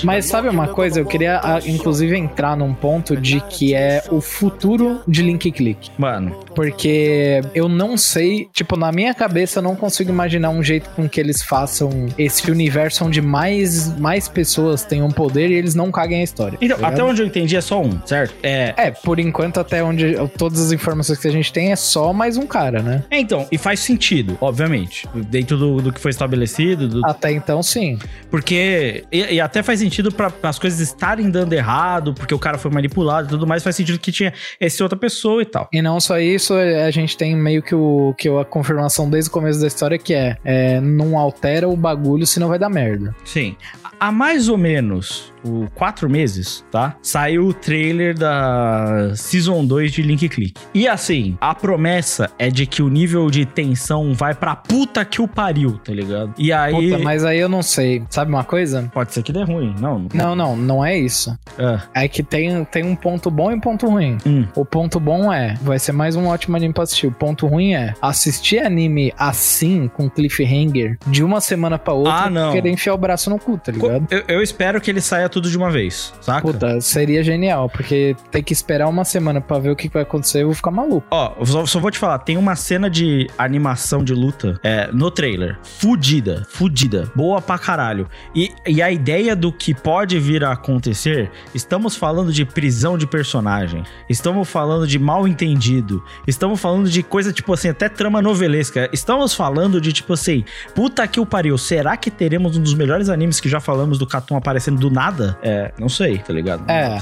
Mas sabe uma coisa? Eu queria, ah, inclusive, entrar num ponto de que é o futuro de Link Click. Mano, Porque eu não sei, tipo, na minha cabeça eu não consigo imaginar um jeito com que eles façam esse universo onde mais, mais pessoas tenham poder e eles não caguem a história. então, tá até onde eu entendi é só um, certo? É. É, por enquanto, até onde todas as informações que a gente tem é só mais um cara, né? É, então, e faz sentido, obviamente. Dentro do, do que foi estabelecido, do- Até então, sim. porque. E, e até faz sentido para as coisas estarem dando errado, porque o cara foi manipulado e tudo mais. Faz sentido que tinha essa outra pessoa e tal. E não só isso, a gente tem meio que, o, que a confirmação desde o começo da história que é, é não altera o bagulho, senão vai dar merda. Sim. Há mais ou menos o, quatro meses, tá? Saiu o trailer da Season 2 de Link Click. E assim, a promessa é de que o nível de tensão vai pra puta que o pariu, tá ligado? E aí. Puta, mas aí eu não sei. Sabe uma coisa? Pode ser que dê ruim, não? Não, não, não é isso. Ah, É que tem, tem um ponto bom e um ponto ruim. hum. O ponto bom é, vai ser mais um ótimo anime pra assistir. O ponto ruim é, assistir anime assim, com cliffhanger, de uma semana pra outra, Ah, não. querer enfiar o braço no cu, tá ligado? Eu, eu espero que ele saia tudo de uma vez, saca? Puta, seria genial, porque tem que esperar uma semana pra ver o que vai acontecer, eu vou ficar maluco. Ó, só, só vou te falar, tem uma cena de animação de luta é, no trailer. Fudida, fudida. Boa pra caralho. E, e a ideia do que pode vir a acontecer, estamos falando de prisão de personagem. Estamos falando de mal entendido. Estamos falando de coisa, tipo assim, até trama novelesca. Estamos falando de, tipo assim, puta que o pariu. Será que teremos um dos melhores animes que já falamos do Catum aparecendo do nada? Foda, é, não sei, tá ligado? Não É.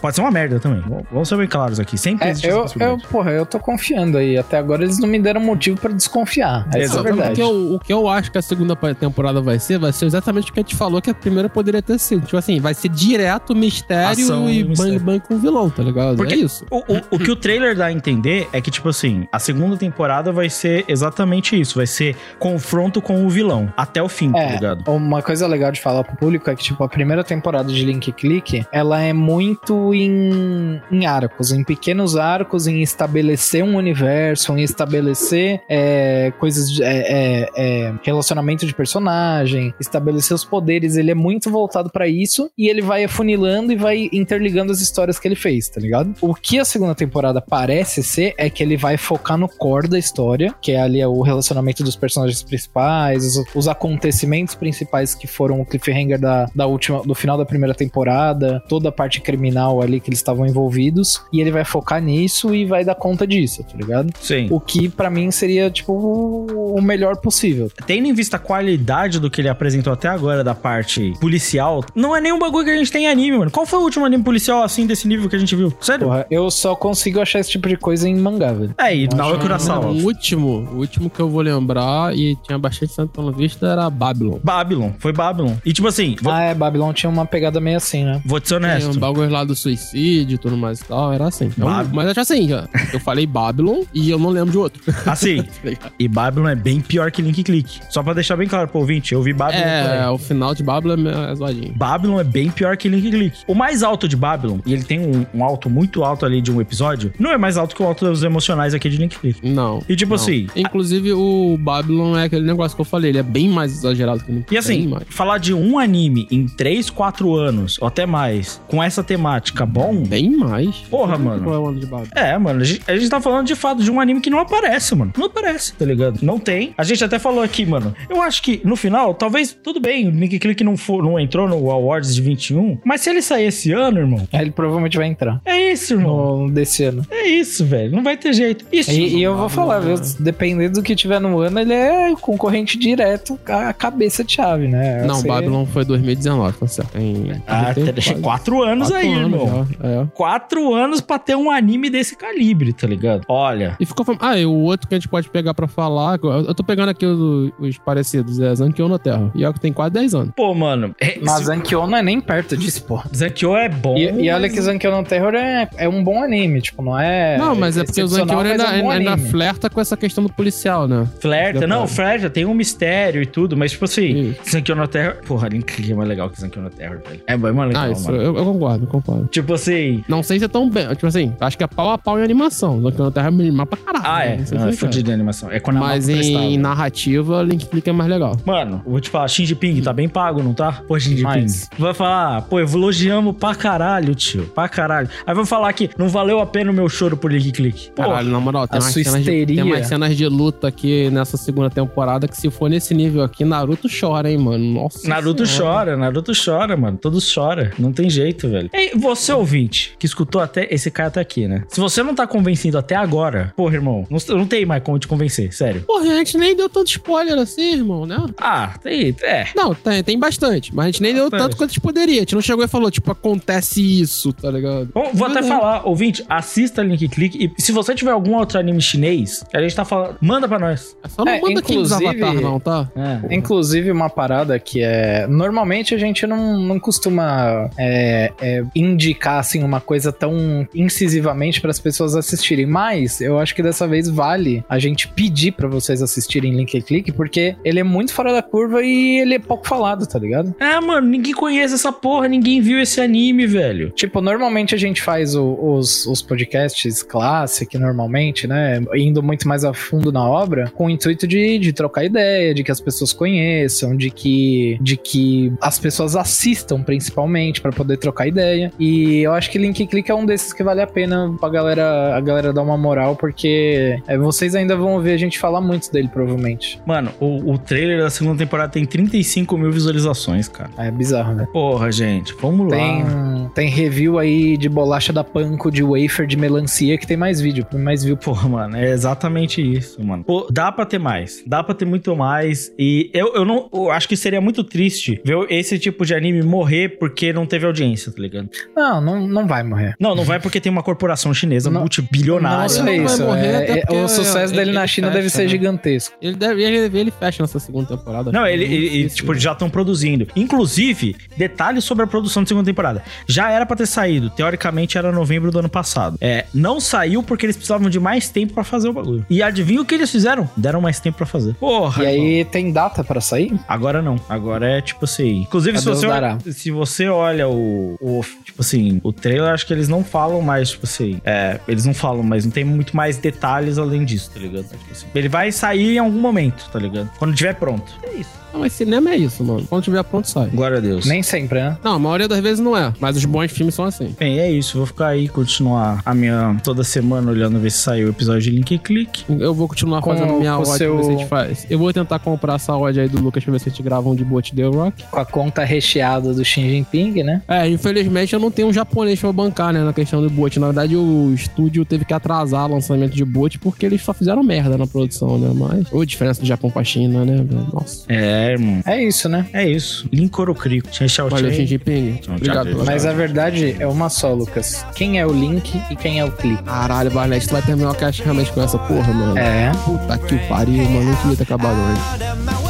Pode ser uma merda também. Vamos- ser bem claros aqui. Sempre É, existe eu, eu, porra, eu tô confiando aí. Até agora eles não me deram motivo pra desconfiar. Essa é Exatamente. verdade. O que, eu, o que eu acho que a segunda temporada vai ser, vai ser exatamente o que a gente falou que a primeira poderia ter sido. Tipo assim, vai ser direto mistério Ação e mistério. bang bang com o vilão, tá ligado? Porque é isso. O, o, o que o trailer dá a entender é que, tipo assim, a segunda temporada vai ser exatamente isso. Vai ser confronto com o vilão. Até o fim, tá É, ligado? uma coisa legal de falar pro público é que, tipo, a primeira temporada de Link Click, ela é muito em, em arcos, em pequenos arcos, em estabelecer um universo, em estabelecer é, coisas, de, é, é, é, relacionamento de personagem, estabelecer os poderes. Ele é muito voltado pra isso e ele vai afunilando e vai interligando as histórias que ele fez, tá ligado? O que a segunda temporada parece ser é que ele vai focar no core da história, que é ali o relacionamento dos personagens principais, os, os acontecimentos principais que foram o cliffhanger da, da última, do final da primeira temporada, toda a parte criminal ali que eles estavam envolvidos, e ele vai focar nisso e vai dar conta disso, tá ligado? Sim. O que pra mim seria, tipo, o melhor possível. Tendo em vista a qualidade do que ele apresentou até agora da parte policial, não é nenhum bagulho que a gente tem em anime, mano. Qual foi o último anime policial assim desse nível que a gente viu? Sério? Porra, eu só consigo achar esse tipo de coisa em mangá, velho. É, e Naoya Kurosawa. O último, o último que eu vou lembrar e tinha bastante na vista era Babylon. Babylon, foi Babylon. E tipo assim, vou, Ah, é, Babylon tinha uma pegada meio assim, né? vou te ser Tem honesto. um bagulho lá do suicídio e tudo mais e tal, era assim. Então, Bab- mas é assim, já. Eu falei Babylon e eu não lembro de outro. [laughs] Assim, [laughs] e Babylon é bem pior que Link Click. Só pra deixar bem claro pro ouvinte, eu vi Babylon é, o final de Babylon é zoadinho. Babylon é bem pior que Link Click. O mais alto de Babylon, e ele tem um, um alto muito alto ali de um episódio, não é mais alto que o alto dos emocionais aqui de Link Click. Não. E tipo não. assim, Inclusive, o Babylon é aquele negócio que eu falei, ele é bem mais exagerado que o Link. E assim, falar de um anime em 3, 4 anos, ou até mais, com essa temática bom. Bem mais. Porra, mano. é o ano de Babylon? É, mano, a gente, a gente tá falando de fato de um anime que não aparece, mano. Não aparece, tá ligado? Não tem. A gente até falou aqui, mano. Eu acho que no final, talvez, tudo bem, o Nick Click não, for, não entrou no Awards de 21, mas se ele sair esse ano, irmão, Aí ele provavelmente vai entrar. é isso, irmão. No, desse ano. É isso, velho. Não vai ter jeito. Isso. E, e eu vou falar, viu? Dependendo do que tiver no ano, ele é concorrente direto a cabeça de chave, né? Não, Você- Babylon foi 2019, tá certo. Tem, Ah, tem quatro anos quatro aí, anos irmão. já, é. Quatro anos pra ter um anime desse calibre, tá ligado? Olha. E ficou fam... Ah, e o outro que a gente pode pegar pra falar, eu tô pegando aqui os, os parecidos, é Zankyo no Terra. E é o que tem quase 10 anos. Pô, mano. É, Mas Zankyo não é nem perto disso, porra. Zankyo é bom. E, e olha mas- que Zankyo no Terror é, é um bom anime, tipo, não é. não, mas é porque o Zankyo ainda, mas é um ainda flerta com essa questão do policial, né? Flerta, não, flerta, tem um mistério e tudo, mas tipo assim, Zankyo no Terror. Porra, Link Click é mais legal que Zankyo no Terror, velho. É bem mais legal, ah, isso mano. eu, eu concordo, eu concordo. Tipo assim. Não sei se é tão bem. Tipo assim, acho que é pau a pau em animação. Zankyo no Terra é mimar pra caralho. Ah, é. Não sei Não, é se fudido de animação. É quando a Mas em narrativa, Link Click é mais legal. Mano, eu vou te falar, Shinji Ping tá bem pago, não tá? Pô, Shinji. Ping. Vai falar, pô, elogiamos pra caralho, tio. Pra caralho. Aí vai falar que não valeu a pena o meu choro por Link Click. Pô, Caralho, na moral, tem a umas, sua cenas de, tem umas cenas de luta aqui nessa segunda temporada que se for nesse nível aqui, Naruto chora, hein, mano. Nossa Naruto Senhora. chora, Naruto chora, mano. Todos choram. Não tem jeito, velho. Ei, você ouvinte, que escutou até esse cara tá aqui, né? Se você não tá convencido até agora, porra, irmão, não, não tem mais como te convencer, sério. Porra, a gente nem deu tanto spoiler assim, irmão, né? Ah, tem, é. Não, tem, tem bastante, mas a gente nem deu tanto quanto a gente poderia. A gente não chegou e falou, tipo, acontece isso, tá ligado? Bom, vou até é. falar, ouvinte, assista Link Click e se você tiver algum outro anime chinês, a gente tá falando, manda pra nós. É só não É, manda King dos inclusive- Avatar, não, tá? É. Inclusive, uma parada que é. Normalmente a gente não, não costuma é, é, indicar assim, uma coisa tão incisivamente para as pessoas assistirem, mas eu acho que dessa vez vale a gente pedir para vocês assistirem Link Click, porque ele é muito fora da curva e ele é pouco falado, tá ligado? É, mano, ninguém conhece essa porra, ninguém viu esse anime, velho. Tipo, normalmente a gente faz o- os, os podcasts classic, normalmente, né? Indo muito mais a fundo na obra, com o intuito de, de trocar ideia, de que as pessoas conheçam, de que, de que as pessoas assistam, principalmente, pra poder trocar ideia. E eu acho que Link Click é um desses que vale a pena pra galera, a galera dar uma moral, porque é, vocês ainda vão ouvir a gente falar muito dele, provavelmente. Mano, o, o trailer da segunda temporada tem 35 mil visualizações, cara. É bizarro, né? Porra, gente, vamos Tem, lá. tem review aí de bolacha da Panko, de wafer, de melancia, que tem mais vídeo, tem mais view. Porra, mano, é exatamente isso, mano. Pô, dá pra ter mais. Dá pra ter muito mais. E eu, eu não. Eu acho que seria muito triste ver esse tipo de anime morrer porque não teve audiência, tá ligado? Não, não, não vai morrer. Não, não vai porque tem uma corporação chinesa Não- multibilionária. Não não vai isso. morrer, é- até é- porque o sucesso dele ele- na ele China fecha, deve ser né? gigantesco. Ele, deve, ele, ele fecha nessa segunda temporada. Não, ele, ele- ele, difícil. tipo, já estão produzindo. Inclusive, detalhes sobre a produção da segunda temporada. Já era pra ter saído. Teoricamente era novembro do ano passado. É, não saiu porque eles precisavam de mais tempo pra fazer o bagulho. E adivinha o que eles fizeram? Deram mais tempo pra fazer. Porra. E irmão. aí tem data pra sair? Agora não. Agora é tipo assim. Inclusive, se você, dará. Se você olha o, o- Tipo assim, o trailer, acho que eles não falam mais, tipo assim. É, eles não falam, mas não tem muito mais detalhes além disso, tá ligado? Tipo assim, ele vai sair em algum momento, tá ligado? Quando tiver pronto. É isso. Não, mas cinema é isso, mano. Quando tiver pronto, sai. Glória a Deus. Nem sempre, né? Não, a maioria das vezes não é. Mas os bons filmes são assim. Bem, é isso. Vou ficar aí, continuar a minha. toda semana olhando ver se saiu o episódio de Link e Clique. Eu vou continuar Com- fazendo minha odd seu- pra ver se a gente faz. Eu vou tentar comprar essa odd aí do Lucas pra ver se a gente grava um de Boat The Rock. Com a conta recheada do Xi Jinping, né? É, infelizmente eu não tenho um japonês pra bancar, né, na questão do Boat. Na verdade, o estúdio teve que atrasar o lançamento de Boat porque eles só fizeram merda na produção, né? Mas. Ou diferença do Japão pra China, né? Nossa. É, irmão. É isso, né? É isso. Link Orocrico. Tchau, tchau, Valeu, tchau. Xi Jinping. Tchau, Obrigado tchau. Mas a verdade é uma só, Lucas. Quem é o Link e quem é o Clique? Caralho, Barnett, tu vai terminar o cast realmente com essa porra, mano. É. Puta que pariu, mano. Não queria ter acabado antes.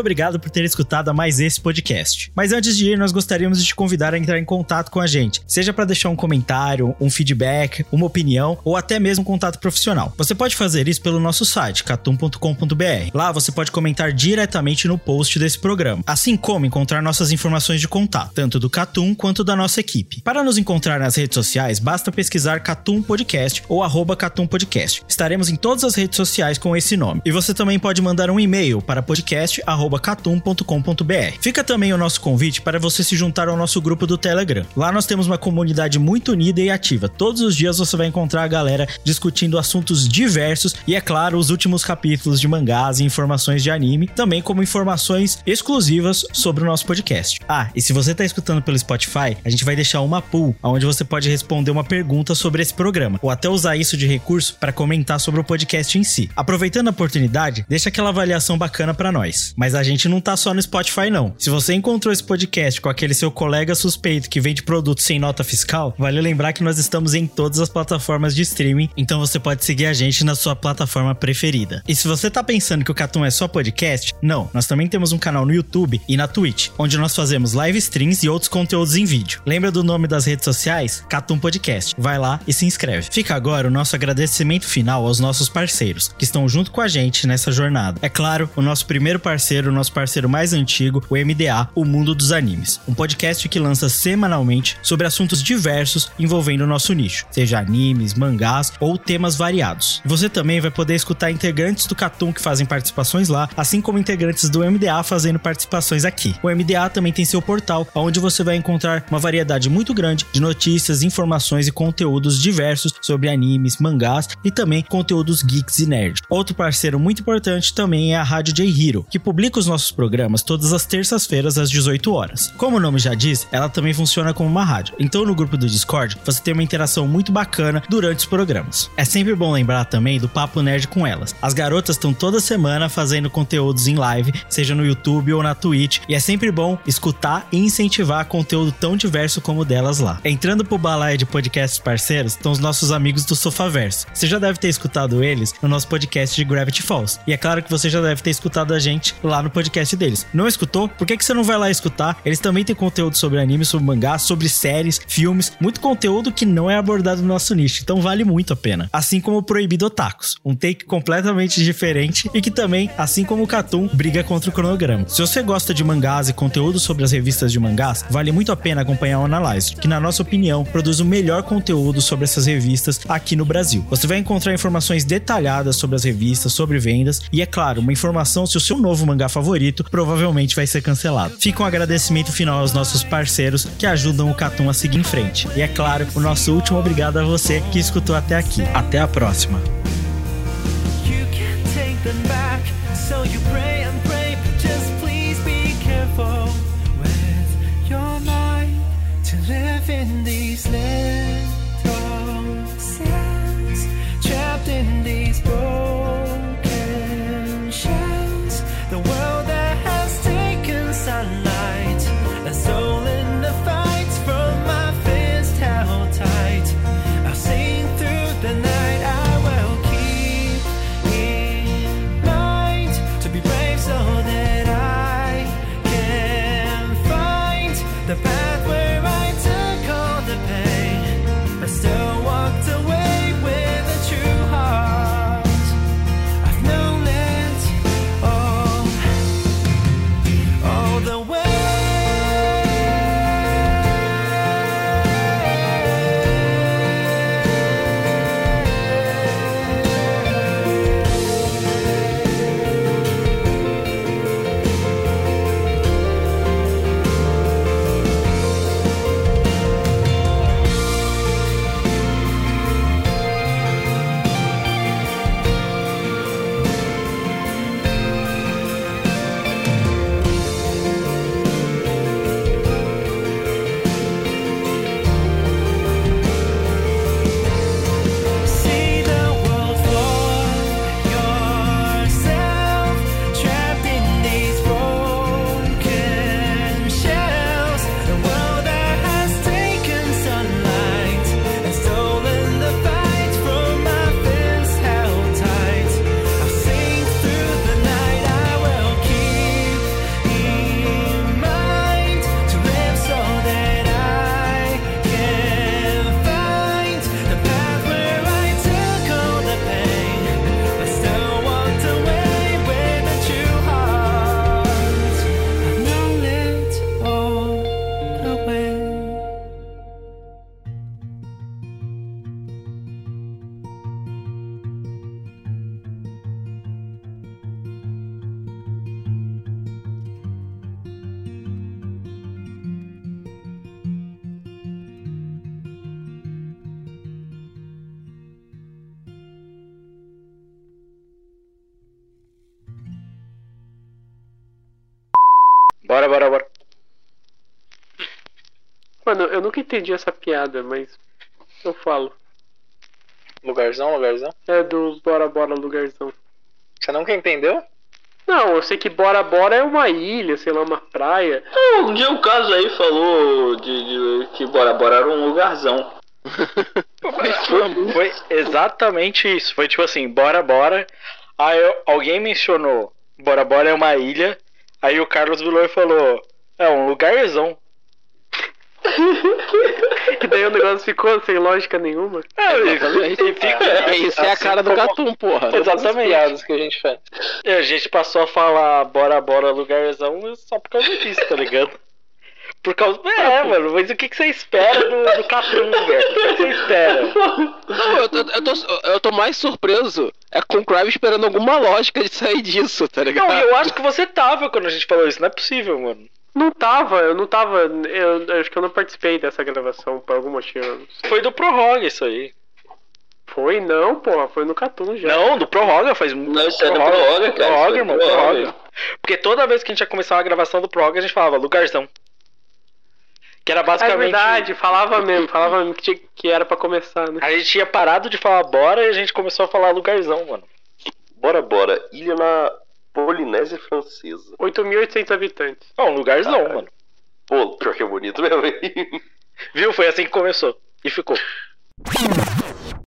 Obrigado por ter escutado mais esse podcast. Mas antes de ir, nós gostaríamos de te convidar a entrar em contato com a gente, seja para deixar um comentário, um feedback, uma opinião ou até mesmo um contato profissional. Você pode fazer isso pelo nosso site catum.com.br. Lá você pode comentar diretamente no post desse programa, assim como encontrar nossas informações de contato, tanto do Catum quanto da nossa equipe. Para nos encontrar nas redes sociais, basta pesquisar Catum Podcast ou arroba Catum Podcast. Estaremos em todas as redes sociais com esse nome. E você também pode mandar um e-mail para podcast.catum.com.br. Fica também o nosso convite para você se juntar ao nosso grupo do Telegram. Lá nós temos uma comunidade muito unida e ativa. Todos os dias você vai encontrar a galera discutindo assuntos diversos e, é claro, os últimos capítulos de mangás e informações de anime, também como informações exclusivas sobre o nosso podcast. Ah, e se você está escutando pelo Spotify, a gente vai deixar uma pool onde você pode responder uma pergunta sobre esse programa, ou até usar isso de recurso para comentar sobre o podcast em si. Aproveitando a oportunidade, deixa aquela avaliação bacana para nós. Mas a gente não tá só no Spotify não. Se você encontrou esse podcast com aquele seu colega suspeito que vende produtos sem nota fiscal, vale lembrar que nós estamos em todas as plataformas de streaming, então você pode seguir a gente na sua plataforma preferida. E se você tá pensando que o Catum é só podcast, não, nós também temos um canal no YouTube e na Twitch, onde nós fazemos live streams e outros conteúdos em vídeo. Lembra do nome das redes sociais? Catum Podcast. Vai lá e se inscreve. Fica agora o nosso agradecimento final aos nossos parceiros, que estão junto com a gente nessa jornada. É claro, o nosso primeiro parceiro, o nosso parceiro mais antigo, o MDA, o Mundo dos Animes. Um podcast que lança semanalmente sobre assuntos diversos envolvendo o nosso nicho, seja animes, mangás ou temas variados. Você também vai poder escutar integrantes do Catum que fazem participações lá, assim como integrantes do MDA fazendo participações aqui. O MDA também tem seu portal, onde você vai encontrar uma variedade muito grande de notícias, informações e conteúdos diversos sobre animes, mangás e também conteúdos geeks e nerd. Outro parceiro muito importante também é a Rádio J Hero, que publica publica os nossos programas todas as terças-feiras às 18 horas. Como o nome já diz, ela também funciona como uma rádio. Então no grupo do Discord você tem uma interação muito bacana durante os programas. É sempre bom lembrar também do Papo Nerd com elas. As garotas estão toda semana fazendo conteúdos em live, seja no YouTube ou na Twitch, e é sempre bom escutar e incentivar conteúdo tão diverso como o delas lá. Entrando pro balaio de podcasts parceiros estão os nossos amigos do Sofaverso. Você já deve ter escutado eles no nosso podcast de Gravity Falls. E é claro que você já deve ter escutado a gente lá no podcast deles. Não escutou? Por que, que você não vai lá escutar? Eles também têm conteúdo sobre anime, sobre mangá, sobre séries, filmes, muito conteúdo que não é abordado no nosso nicho, então vale muito a pena. Assim como o Proibido Otakus, um take completamente diferente e que também, assim como o Catum, briga contra o cronograma. Se você gosta de mangás e conteúdo sobre as revistas de mangás, vale muito a pena acompanhar o Analyze, que na nossa opinião produz o melhor conteúdo sobre essas revistas aqui no Brasil. Você vai encontrar informações detalhadas sobre as revistas, sobre vendas e, é claro, uma informação se o seu novo mangá favorito provavelmente vai ser cancelado. Fica um agradecimento final aos nossos parceiros que ajudam o Catum a seguir em frente. E é claro, o nosso último obrigado a você que escutou até aqui. Até a próxima. Can't take them nunca entendi essa piada, mas eu falo. Lugarzão, lugarzão? É do Bora Bora Lugarzão. Você nunca entendeu? Não, eu sei que Bora Bora é uma ilha, sei lá, uma praia. Não, um dia o caso aí falou de, de que Bora Bora era um lugarzão. [laughs] Foi, foi exatamente isso. Foi tipo assim, bora, bora. Aí eu- alguém mencionou, bora, bora é uma ilha. Aí o Carlos virou e falou, é um lugarzão. E daí o negócio ficou sem lógica nenhuma. É, e- e fica- Isso é a cara do como- Catum, porra. Exatamente. que a gente faz. E a gente passou a falar bora, bora, lugarzão só por causa disso, tá ligado? Por causa. É, mano, mas o que, que você espera do, do Catum, velho? O que você espera? Não, eu, tô- eu, tô, eu tô mais surpreso. É com o Crave esperando alguma lógica de sair disso, tá ligado? Não, eu acho que você tava quando a gente falou isso, não é possível, mano. Não tava, eu não tava. Eu, eu acho que eu não participei dessa gravação por algum motivo. eu não sei. Foi do Prorroga isso aí. Foi não, porra, foi no Catum já. Não, do Prorroga faz muito. Não, isso é do Prorroga, cara, é do irmão, Prorroga. Prorroga. Porque toda vez que a gente ia começar uma gravação do prog, a gente falava lugarzão. Que era É basicamente. verdade, falava mesmo, falava mesmo que, tinha- que era pra começar, né? A gente tinha parado de falar bora e a gente começou a falar lugarzão, mano. Bora, bora. Ilha na Polinésia Francesa. 8.800 habitantes. É um lugarzão, mano. Pô, pior que é bonito mesmo. hein? Viu? Foi assim que começou. E ficou. [laughs]